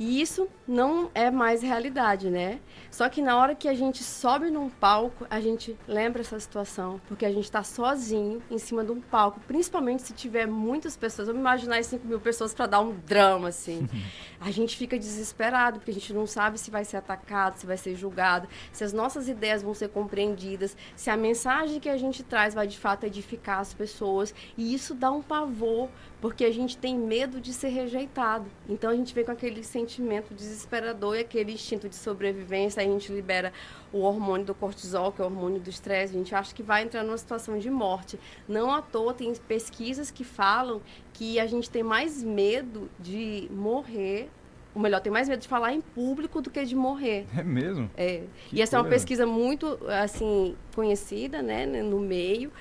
E isso não é mais realidade, né? Só que na hora que a gente sobe num palco, a gente lembra essa situação, porque a gente está sozinho em cima de um palco, principalmente se tiver muitas pessoas. Vamos imaginar 5 mil pessoas para dar um drama, assim. a gente fica desesperado, porque a gente não sabe se vai ser atacado, se vai ser julgado, se as nossas ideias vão ser compreendidas, se a mensagem que a gente traz vai de fato edificar as pessoas. E isso dá um pavor, porque a gente tem medo de ser rejeitado. Então a gente vem com aquele sentimento desesperador e aquele instinto de sobrevivência, a gente libera o hormônio do cortisol, que é o hormônio do estresse, a gente acha que vai entrar numa situação de morte. Não à toa tem pesquisas que falam que a gente tem mais medo de morrer ou melhor, tem mais medo de falar em público do que de morrer. É mesmo? É. Que e essa coisa. é uma pesquisa muito, assim, conhecida, né, no meio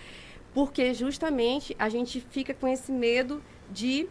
porque justamente a gente fica com esse medo de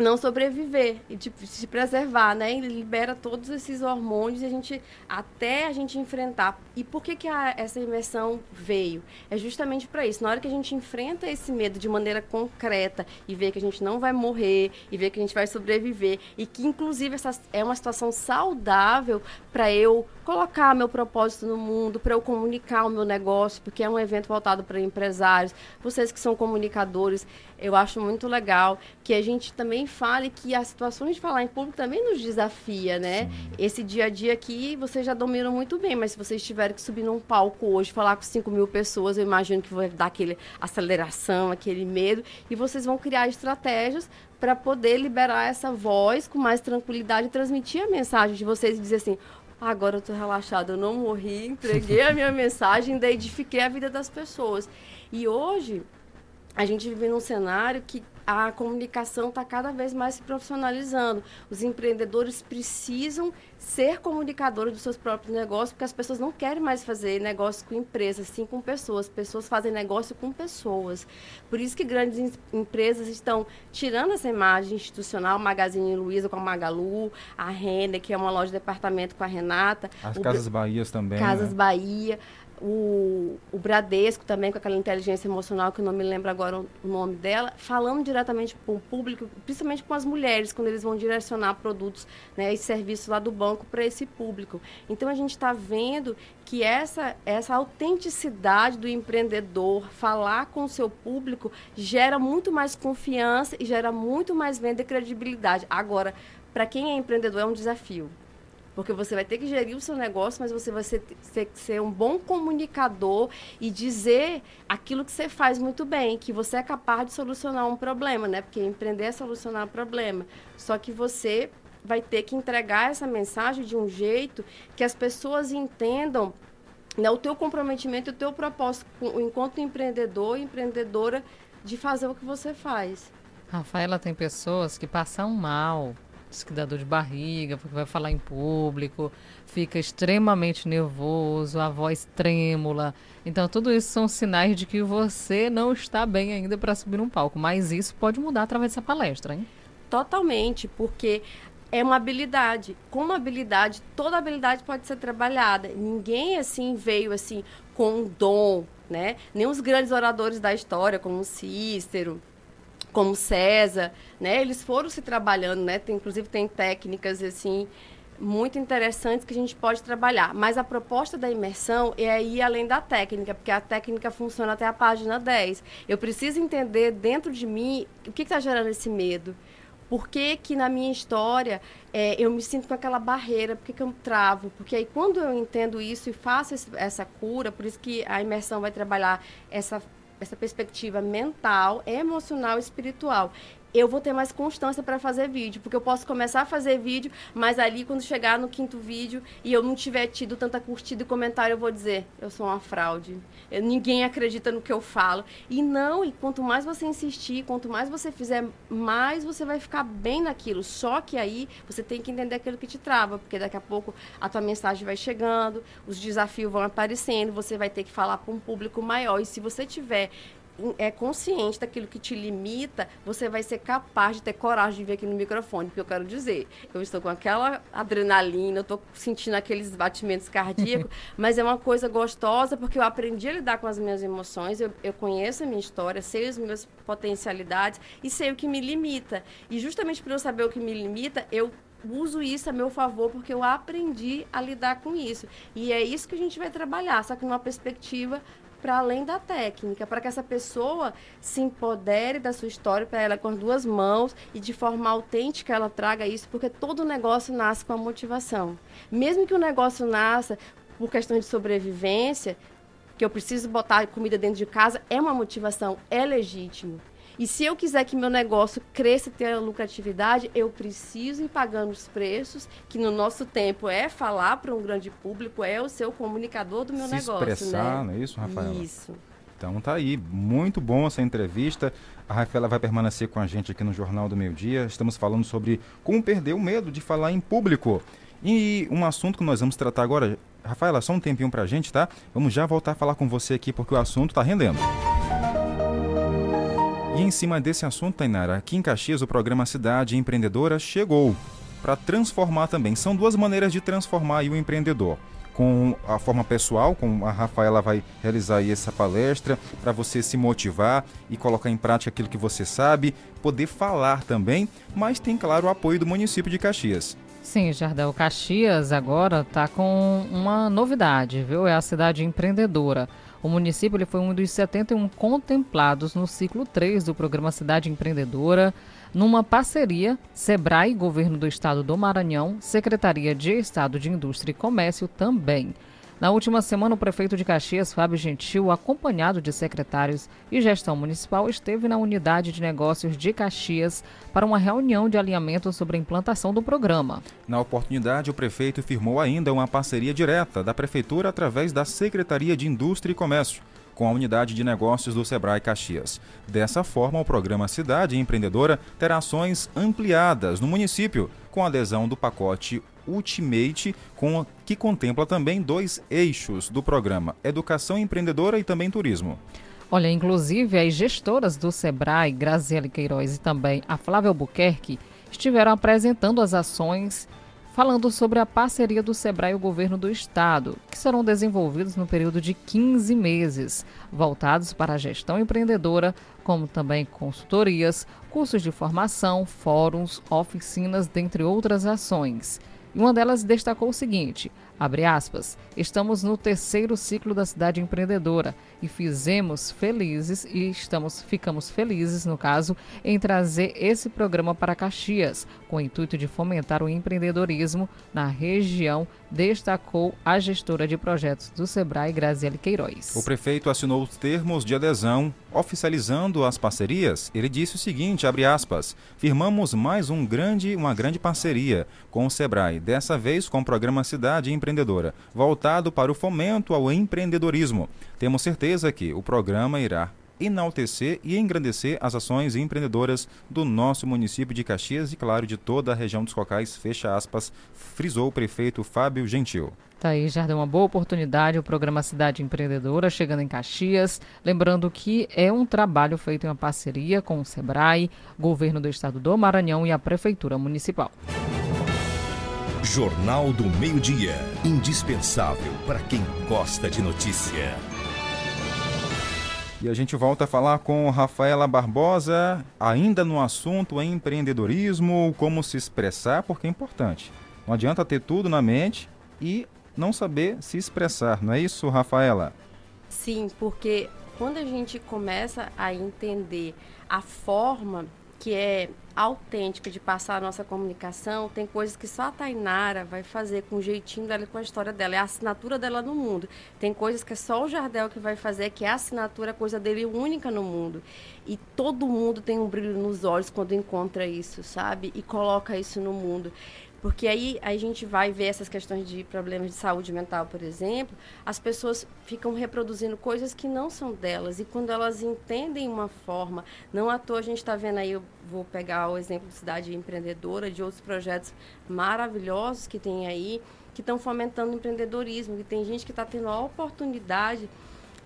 não sobreviver e de se preservar, né? E libera todos esses hormônios e a gente até a gente enfrentar. E por que que a, essa imersão veio? É justamente para isso. Na hora que a gente enfrenta esse medo de maneira concreta e vê que a gente não vai morrer e vê que a gente vai sobreviver e que inclusive essa é uma situação saudável para eu colocar meu propósito no mundo, para eu comunicar o meu negócio, porque é um evento voltado para empresários. Vocês que são comunicadores, eu acho muito legal que a gente também fale que as situações de falar em público também nos desafia, né? Sim. Esse dia a dia aqui vocês já dominam muito bem, mas se vocês tiverem que subir num palco hoje, falar com 5 mil pessoas, eu imagino que vai dar aquele aceleração, aquele medo, e vocês vão criar estratégias para poder liberar essa voz com mais tranquilidade e transmitir a mensagem de vocês e dizer assim: agora eu estou relaxado, eu não morri, entreguei a minha mensagem, daí edifiquei a vida das pessoas. E hoje a gente vive num cenário que a comunicação está cada vez mais se profissionalizando. Os empreendedores precisam ser comunicadores dos seus próprios negócios, porque as pessoas não querem mais fazer negócio com empresas, sim com pessoas. Pessoas fazem negócio com pessoas. Por isso que grandes empresas estão tirando essa imagem institucional, Magazine Luiza com a Magalu, a Renner, que é uma loja de departamento com a Renata. As Casas Bahias também. Casas né? Bahia o, o Bradesco também, com aquela inteligência emocional, que eu não me lembro agora o, nome dela, falando diretamente com o público, principalmente com as mulheres, quando eles vão direcionar produtos né, e serviços lá do banco para esse público. Então, a gente está vendo que essa, essa autenticidade do empreendedor, falar com o seu público, gera muito mais confiança e gera muito mais venda e credibilidade. Agora, para quem é empreendedor, é um desafio porque você vai ter que gerir o seu negócio, mas você vai ser, ser, ser, um bom comunicador e dizer aquilo que você faz muito bem, que você é capaz de solucionar um problema, né? Porque empreender é solucionar um problema. Só que você vai ter que entregar essa mensagem de um jeito que as pessoas entendam né, o teu comprometimento o teu propósito enquanto empreendedor e empreendedora de fazer o que você faz. Rafaela, tem pessoas que passam mal diz que dá dor de barriga, porque vai falar em público, fica extremamente nervoso, a voz trêmula. Então, tudo isso são sinais de que você não está bem ainda para subir num palco. Mas isso pode mudar através dessa palestra, hein? Totalmente, porque é uma habilidade. Com uma habilidade, toda habilidade pode ser trabalhada. Ninguém, assim, veio, assim, com um dom, né? Nem os grandes oradores da história, como Cícero, como César, né? Eles foram se trabalhando, né? Tem, inclusive tem técnicas assim muito interessantes que a gente pode trabalhar. Mas a proposta da imersão é ir além da técnica, porque a técnica funciona até a página 10. Eu preciso entender dentro de mim o que está gerando esse medo. Por que, que na minha história é, eu me sinto com aquela barreira? Por que, que eu travo? Porque aí quando eu entendo isso e faço esse, essa cura, por isso que a imersão vai trabalhar essa essa perspectiva mental, emocional espiritual eu vou ter mais constância para fazer vídeo, porque eu posso começar a fazer vídeo, mas ali quando chegar no quinto vídeo e eu não tiver tido tanta curtida e comentário, eu vou dizer, eu sou uma fraude. Eu, ninguém acredita no que eu falo. E não, e quanto mais você insistir, quanto mais você fizer, mais você vai ficar bem naquilo. Só que aí você tem que entender aquilo que te trava, porque daqui a pouco a tua mensagem vai chegando, os desafios vão aparecendo, você vai ter que falar para um público maior. E se você tiver é consciente daquilo que te limita, você vai ser capaz de ter coragem de vir aqui no microfone. Porque eu quero dizer, eu estou com aquela adrenalina, eu estou sentindo aqueles batimentos cardíacos, mas é uma coisa gostosa porque eu aprendi a lidar com as minhas emoções, eu, eu conheço a minha história, sei as minhas potencialidades e sei o que me limita. E justamente por eu saber o que me limita, eu uso isso a meu favor porque eu aprendi a lidar com isso. E é isso que a gente vai trabalhar, só que numa perspectiva para além da técnica, para que essa pessoa se empodere da sua história para ela com as duas mãos e de forma autêntica ela traga isso, porque todo negócio nasce com a motivação. Mesmo que o negócio nasça por questão de sobrevivência, que eu preciso botar comida dentro de casa, é uma motivação, é legítimo. E se eu quiser que meu negócio cresça e tenha lucratividade, eu preciso ir pagando os preços, que no nosso tempo é falar para um grande público, é o seu comunicador do meu Se negócio. expressar, né? não é isso, Rafaela? Isso. Então tá aí, muito bom essa entrevista. A Rafaela vai permanecer com a gente aqui no Jornal do Meio Dia. Estamos falando sobre como perder o medo de falar em público. E um assunto que nós vamos tratar agora, Rafaela, só um tempinho pra gente, tá? Vamos já voltar a falar com você aqui porque o assunto tá rendendo. E em cima desse assunto, Tainara, aqui em Caxias o programa Cidade Empreendedora chegou para transformar também. São duas maneiras de transformar o empreendedor. Com a forma pessoal, com a Rafaela vai realizar essa palestra para você se motivar e colocar em prática aquilo que você sabe, poder falar também, mas tem claro o apoio do município de Caxias. Sim, Jardel Caxias agora está com uma novidade, viu? É a cidade empreendedora. O município ele foi um dos 71 contemplados no ciclo 3 do programa Cidade Empreendedora, numa parceria Sebrae, Governo do Estado do Maranhão, Secretaria de Estado de Indústria e Comércio também. Na última semana, o prefeito de Caxias, Fábio Gentil, acompanhado de secretários e gestão municipal, esteve na unidade de negócios de Caxias para uma reunião de alinhamento sobre a implantação do programa. Na oportunidade, o prefeito firmou ainda uma parceria direta da prefeitura através da Secretaria de Indústria e Comércio com a unidade de negócios do Sebrae Caxias. Dessa forma, o programa Cidade Empreendedora terá ações ampliadas no município, com adesão do pacote Ultimate, com, que contempla também dois eixos do programa: Educação Empreendedora e também Turismo. Olha, inclusive as gestoras do Sebrae, Graziele Queiroz e também a Flávia Albuquerque, estiveram apresentando as ações falando sobre a parceria do Sebrae e o governo do estado, que serão desenvolvidos no período de 15 meses, voltados para a gestão empreendedora, como também consultorias, cursos de formação, fóruns, oficinas, dentre outras ações. Uma delas destacou o seguinte: aspas, estamos no terceiro ciclo da cidade empreendedora e fizemos felizes e estamos ficamos felizes, no caso, em trazer esse programa para Caxias, com o intuito de fomentar o empreendedorismo na região, destacou a gestora de projetos do Sebrae, Graziele Queiroz. O prefeito assinou os termos de adesão, oficializando as parcerias. Ele disse o seguinte, aspas, firmamos mais um grande, uma grande parceria com o Sebrae, dessa vez com o programa Cidade Empreendedora, voltado para o fomento ao empreendedorismo. Temos certeza que o programa irá enaltecer e engrandecer as ações empreendedoras do nosso município de Caxias e, claro, de toda a região dos Cocais, fecha aspas, frisou o prefeito Fábio Gentil. Tá aí, já deu uma boa oportunidade o programa Cidade Empreendedora chegando em Caxias. Lembrando que é um trabalho feito em uma parceria com o SEBRAE, Governo do Estado do Maranhão e a Prefeitura Municipal. Jornal do Meio-Dia. Indispensável para quem gosta de notícia. E a gente volta a falar com Rafaela Barbosa, ainda no assunto empreendedorismo, como se expressar, porque é importante. Não adianta ter tudo na mente e não saber se expressar, não é isso, Rafaela? Sim, porque quando a gente começa a entender a forma que é autêntica de passar a nossa comunicação, tem coisas que só a Tainara vai fazer com o jeitinho dela e com a história dela, é a assinatura dela no mundo. Tem coisas que é só o Jardel que vai fazer, que é a assinatura, coisa dele única no mundo. E todo mundo tem um brilho nos olhos quando encontra isso, sabe? E coloca isso no mundo. Porque aí a gente vai ver essas questões de problemas de saúde mental, por exemplo, as pessoas ficam reproduzindo coisas que não são delas. E quando elas entendem uma forma, não à toa a gente está vendo aí, eu vou pegar o exemplo de Cidade Empreendedora, de outros projetos maravilhosos que tem aí, que estão fomentando empreendedorismo, que tem gente que está tendo a oportunidade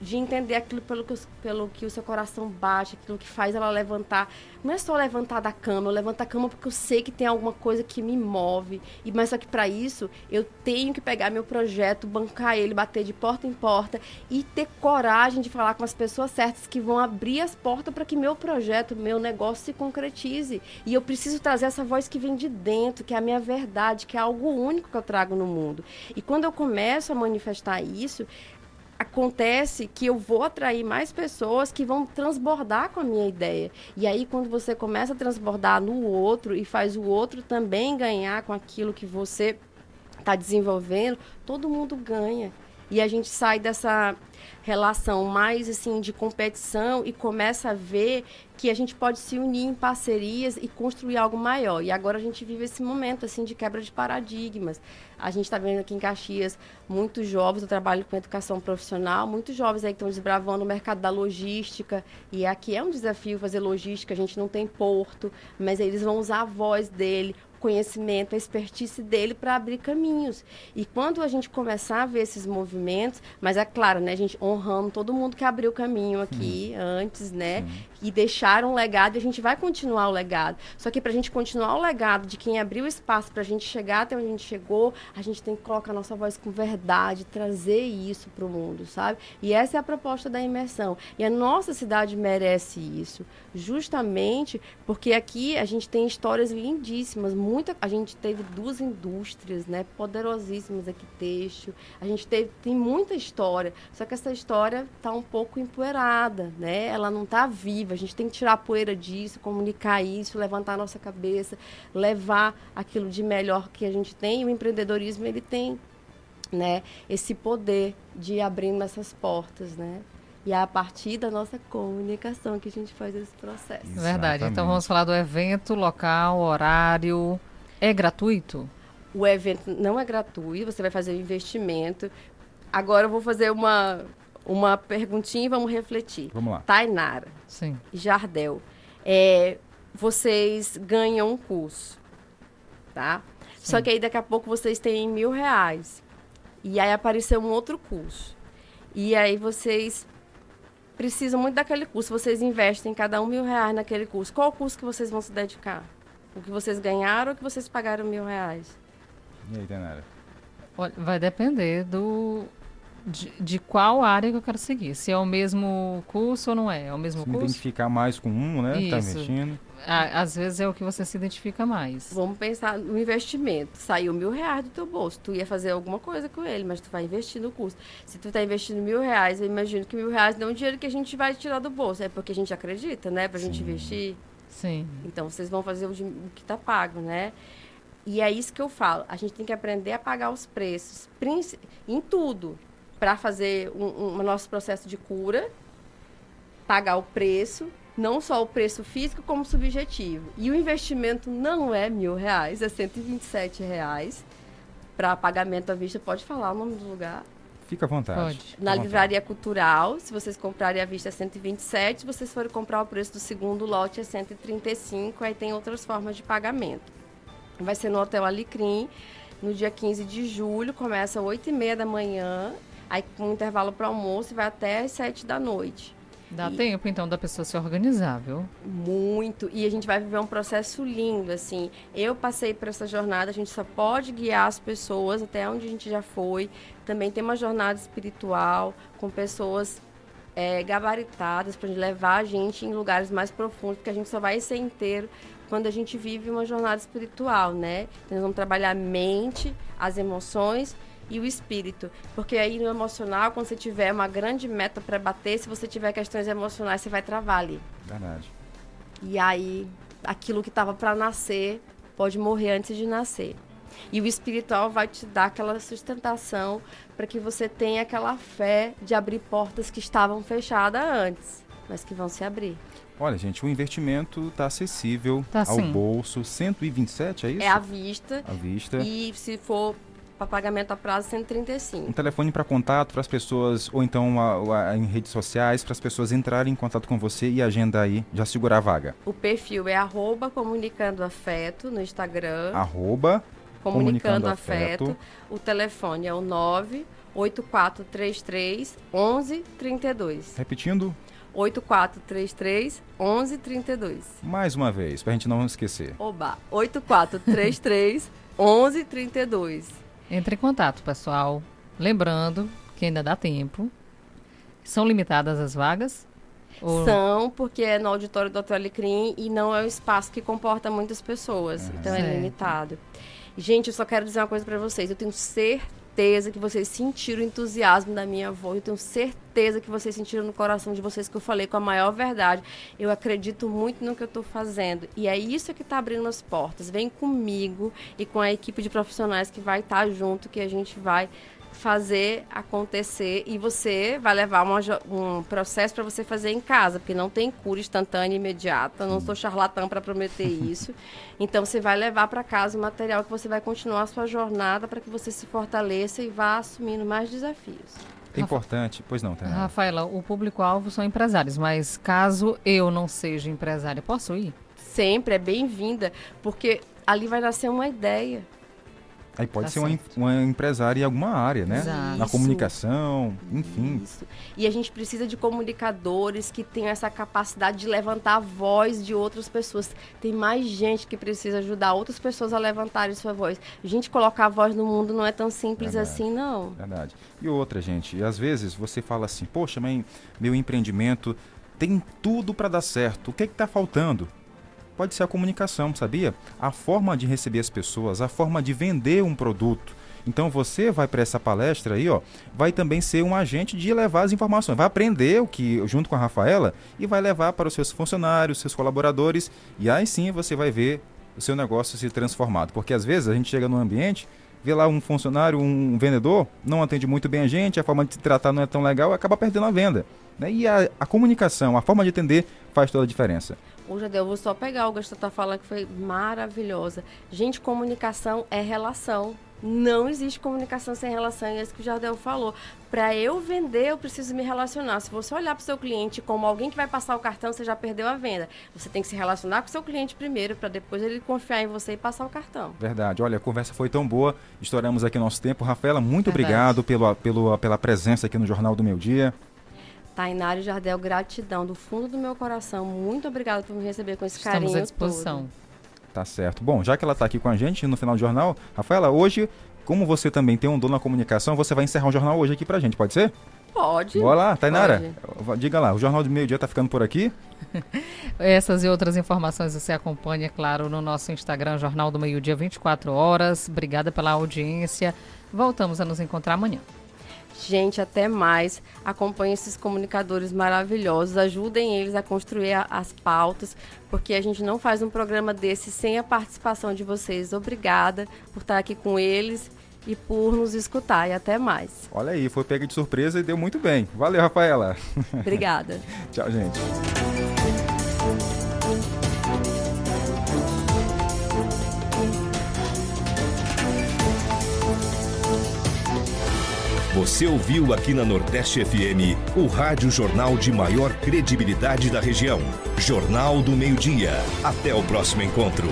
de entender aquilo pelo que, pelo que o seu coração bate, aquilo que faz ela levantar. Não é só levantar da cama, eu levanto a cama porque eu sei que tem alguma coisa que me move. E mas só que para isso eu tenho que pegar meu projeto, bancar ele, bater de porta em porta e ter coragem de falar com as pessoas certas que vão abrir as portas para que meu projeto, meu negócio se concretize. E eu preciso trazer essa voz que vem de dentro, que é a minha verdade, que é algo único que eu trago no mundo. E quando eu começo a manifestar isso, acontece que eu vou atrair mais pessoas que vão transbordar com a minha ideia. E aí, quando você começa a transbordar no outro e faz o outro também ganhar com aquilo que você está desenvolvendo, todo mundo ganha. E a gente sai dessa relação mais assim de competição e começa a ver que a gente pode se unir em parcerias e construir algo maior. E agora a gente vive esse momento assim de quebra de paradigmas. A gente está vendo aqui em Caxias muitos jovens, eu trabalho com educação profissional, muitos jovens aí que estão desbravando o mercado da logística. E aqui é um desafio fazer logística, a gente não tem porto, mas eles vão usar a voz dele, conhecimento, a expertise dele para abrir caminhos. E quando a gente começar a ver esses movimentos, mas é claro, né, a gente honrando todo mundo que abriu caminho aqui antes, né, e deixaram um legado, e a gente vai continuar o legado. Só que para a gente continuar o legado de quem abriu espaço para a gente chegar até onde a gente chegou, a gente tem que colocar a nossa voz com verdade, trazer isso para o mundo, sabe? E essa é a proposta da imersão. E a nossa cidade merece isso, justamente porque aqui a gente tem histórias lindíssimas, muita, a gente teve duas indústrias, né, poderosíssimas aqui, têxtil. A gente teve, tem muita história, só que essa história está um pouco empoeirada, né? Ela não está viva. A gente tem que tirar a poeira disso, comunicar isso, levantar a nossa cabeça, levar aquilo de melhor que a gente tem. O empreendedorismo ele tem, né, esse poder de abrir essas portas, né? E é a partir da nossa comunicação que a gente faz esse processo. Verdade. Então vamos falar do evento, local, horário. É gratuito? O evento não é gratuito, você vai fazer o investimento. Agora eu vou fazer uma, uma perguntinha e vamos refletir. Vamos lá. Tainara. Sim. Jardel. É, vocês ganham um curso, tá? Só que aí daqui a pouco vocês têm mil reais. E aí apareceu um outro curso. E aí vocês precisam muito daquele curso. Vocês investem cada um mil reais naquele curso. Qual o curso que vocês vão se dedicar? O que vocês ganharam ou o que vocês pagaram mil reais? E aí, Tenara? Olha, vai depender do de, de, qual área que eu quero seguir. Se é o mesmo curso ou não é. É o mesmo se curso? identificar mais com um, né? Isso. Tá investindo. às vezes é o que você se identifica mais. Vamos pensar no investimento. Saiu mil reais do teu bolso. Tu ia fazer alguma coisa com ele, mas tu vai investir no curso. Se tu tá investindo mil reais, eu imagino que mil reais não é um dinheiro que a gente vai tirar do bolso. É porque a gente acredita, né? Pra Sim. gente investir. Sim. Então, vocês vão fazer o, o que tá pago, né? E é isso que eu falo. A gente tem que aprender a pagar os preços. Em tudo para fazer um, um, um, nosso processo de cura, pagar o preço, não só o preço físico, como subjetivo. E o investimento não é mil reais, é 127 reais. Para pagamento à vista, pode falar o nome do lugar? Fica à vontade. Pode. Na Livraria Cultural, se vocês comprarem à vista é 127, se vocês forem comprar o preço do segundo lote é 135, aí tem outras formas de pagamento. Vai ser no Hotel Alecrim, no dia 15 de julho, começa às 8h30 da manhã Aí com um intervalo para almoço vai até às sete da noite. Dá e tempo, então, da pessoa se organizar, viu? Muito. E a gente vai viver um processo lindo, assim. Eu passei por essa jornada, a gente só pode guiar as pessoas até onde a gente já foi. Também tem uma jornada espiritual com pessoas é, gabaritadas para levar a gente em lugares mais profundos, porque a gente só vai ser inteiro quando a gente vive uma jornada espiritual, né? Então, nós vamos trabalhar a mente, as emoções e o espírito. Porque aí no emocional, quando você tiver uma grande meta para bater, se você tiver questões emocionais, você vai travar ali. Verdade. E aí, aquilo que estava para nascer pode morrer antes de nascer. E o espiritual vai te dar aquela sustentação para que você tenha aquela fé de abrir portas que estavam fechadas antes, mas que vão se abrir. Olha, gente, o investimento está acessível tá, ao sim. bolso. 127, é isso? É à vista. À vista. E se for para pagamento a prazo 135. Um telefone para contato para as pessoas, ou então a, a, em redes sociais, para as pessoas entrarem em contato com você e agenda aí, já segurar a vaga. O perfil é arroba comunicando afeto no Instagram. Arroba Comunicando, afeto. afeto. O telefone é o 98433 1132. Repetindo. 8433 1132. Mais uma vez, para a gente não esquecer. Oba, 8433 1132. Entre em contato, pessoal. Lembrando que ainda dá tempo. São limitadas as vagas? Ou... São, porque é no auditório do Hotel Alecrim e não é um espaço que comporta muitas pessoas. Então certo. é limitado. Gente, eu só quero dizer uma coisa para vocês. Eu tenho certeza que vocês sentiram o entusiasmo da minha voz. Eu tenho certeza que vocês sentiram no coração de vocês que eu falei com a maior verdade. Eu acredito muito no que eu estou fazendo. E é isso que está abrindo as portas. Vem comigo e com a equipe de profissionais que vai estar tá junto, que a gente vai fazer acontecer e você vai levar uma, um processo para você fazer em casa, porque não tem cura instantânea imediata, não sou charlatão para prometer isso. Então você vai levar para casa o material que você vai continuar a sua jornada para que você se fortaleça e vá assumindo mais desafios. É importante, pois não, Tânia. Rafaela, o público-alvo são empresários, mas caso eu não seja empresária, posso ir? Sempre, é bem-vinda, porque ali vai nascer uma ideia. Aí pode tá ser uma, uma, empresária em alguma área, né? Exato. Na comunicação, enfim. Isso. E a gente precisa de comunicadores que tenham essa capacidade de levantar a voz de outras pessoas. Tem mais gente que precisa ajudar outras pessoas a levantarem sua voz. A gente colocar a voz no mundo não é tão simples Verdade. assim, não. Verdade. E outra, gente, às vezes você fala assim, poxa, mãe, meu empreendimento tem tudo para dar certo. O que é está faltando? Pode ser a comunicação, sabia? A forma de receber as pessoas, a forma de vender um produto. Então você vai para essa palestra aí, ó, vai também ser um agente de levar as informações, vai aprender o que junto com a Rafaela e vai levar para os seus funcionários, seus colaboradores, e aí sim você vai ver o seu negócio se transformado, porque às vezes a gente chega num ambiente vê lá um funcionário, um vendedor, não atende muito bem a gente, a forma de se tratar não é tão legal, acaba perdendo a venda. Né? E a, a comunicação, a forma de atender faz toda a diferença. Ô, Jadeu, eu vou só pegar o você está falando, que foi maravilhosa. Gente, comunicação é relação. Não existe comunicação sem relação, e é isso que o Jardel falou. Para eu vender, eu preciso me relacionar. Se você olhar para o seu cliente como alguém que vai passar o cartão, você já perdeu a venda. Você tem que se relacionar com o seu cliente primeiro, para depois ele confiar em você e passar o cartão. Verdade. Olha, a conversa foi tão boa. Estouramos aqui nosso tempo. Rafaela, muito Verdade. obrigado pelo, pelo, pela presença aqui no Jornal do Meu Dia. Tainara Jardel, gratidão do fundo do meu coração. Muito obrigada por me receber com esse Estamos carinho. Estamos à disposição. Todo. Tá certo. Bom, já que ela está aqui com a gente no final do jornal, Rafaela, hoje, como você também tem um dono na comunicação, você vai encerrar o jornal hoje aqui pra gente, pode ser? Pode. Bora lá, Tainara. Pode. Diga lá, o Jornal do Meio Dia está ficando por aqui? Essas e outras informações você acompanha, claro, no nosso Instagram, Jornal do Meio Dia 24 horas. Obrigada pela audiência. Voltamos a nos encontrar amanhã. Gente, até mais. Acompanhem esses comunicadores maravilhosos, ajudem eles a construir a, as pautas, porque a gente não faz um programa desse sem a participação de vocês. Obrigada por estar aqui com eles e por nos escutar. E até mais. Olha aí, foi pega de surpresa e deu muito bem. Valeu, Rafaela. Obrigada. Tchau, gente. Você ouviu aqui na Nordeste FM o rádio jornal de maior credibilidade da região. Jornal do Meio-Dia. Até o próximo encontro.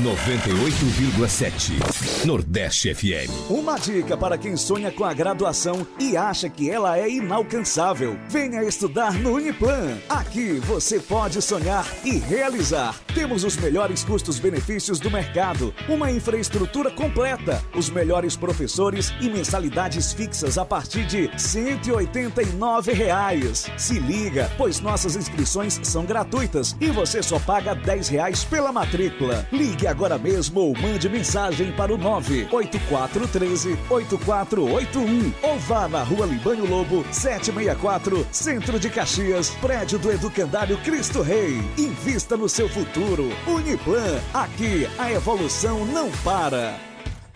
98,7 Nordeste FM. Uma dica para quem sonha com a graduação e acha que ela é inalcançável. Venha estudar no Uniplan. Aqui você pode sonhar e realizar. Temos os melhores custos-benefícios do mercado, uma infraestrutura completa, os melhores professores e mensalidades fixas a partir de 189 reais. Se liga, pois nossas inscrições são gratuitas e você só paga 10 reais pela matrícula. Ligue agora mesmo ou mande mensagem para o 98413 8481 ou vá na Rua Libânio Lobo 764, Centro de Caxias, prédio do Educandário Cristo Rei. Invista no seu futuro. Uniplan, aqui a evolução não para.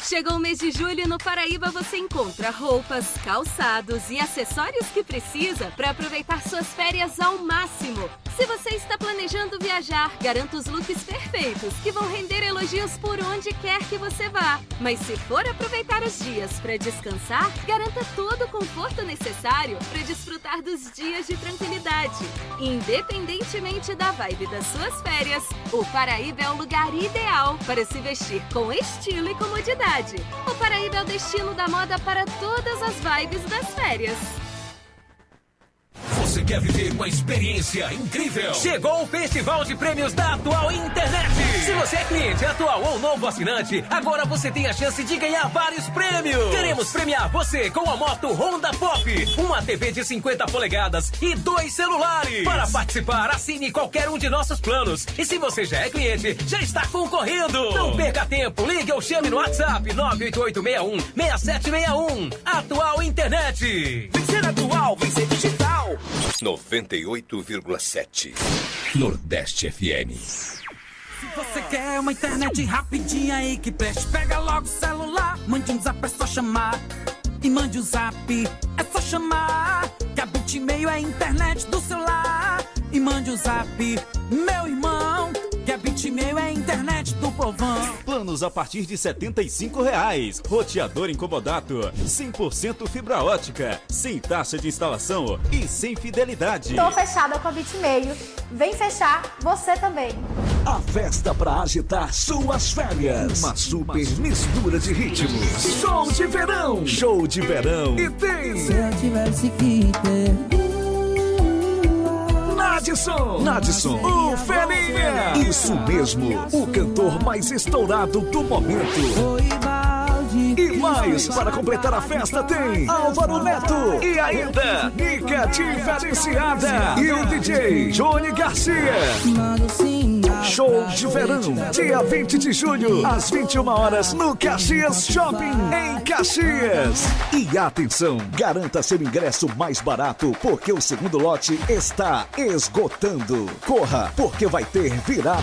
Chegou o mês de julho e no Paraíba você encontra roupas, calçados e acessórios que precisa para aproveitar suas férias ao máximo. Se você está planejando viajar, garanta os looks perfeitos que vão render elogios por onde quer que você vá. Mas se for aproveitar os dias para descansar, garanta todo o conforto necessário para desfrutar dos dias de tranquilidade. Independentemente da vibe das suas férias, o Paraíba é o lugar ideal para se vestir com estilo e comodidade. O Paraíba é o destino da moda para todas as vibes das férias. Você quer viver uma experiência incrível? Chegou o Festival de Prêmios da Atual Internet. Se você é cliente atual ou novo assinante, agora você tem a chance de ganhar vários prêmios. Queremos premiar você com a moto Honda Pop, uma TV de 50 polegadas e dois celulares. Para participar, assine qualquer um de nossos planos. E se você já é cliente, já está concorrendo. Não perca tempo, ligue ou chame no WhatsApp 98861 6761. Atual Internet. Vencer atual, vencer digital. 98,7 Nordeste FM. Se você quer uma internet rapidinha aí que preste, pega logo o celular. Mande um zap, é só chamar. E mande o um zap, é só chamar. Que a Bitmail é a internet do celular. E mande o um zap, meu irmão. Que a Bitmail é a internet do povão. Planos a partir de 75 reais. Roteador incomodato. 100% fibra ótica. Sem taxa de instalação e sem fidelidade. Tô fechada com a Bitmail. Vem fechar você também. A festa para agitar suas férias. Uma super mistura de ritmos. Show de verão. Show de verão. E tem. Se eu tivesse que ter. Nadson, Nadson, o Felinha. Isso mesmo, o cantor mais estourado do momento. E mais, para completar a festa tem Álvaro Neto e ainda Nica Diferenciada e o DJ Johnny Garcia. Show de verão, dia 20 de julho, às 21 horas, no Caxias Shopping, em Caxias. E atenção, garanta seu ingresso mais barato, porque o segundo lote está esgotando. Corra, porque vai ter virada.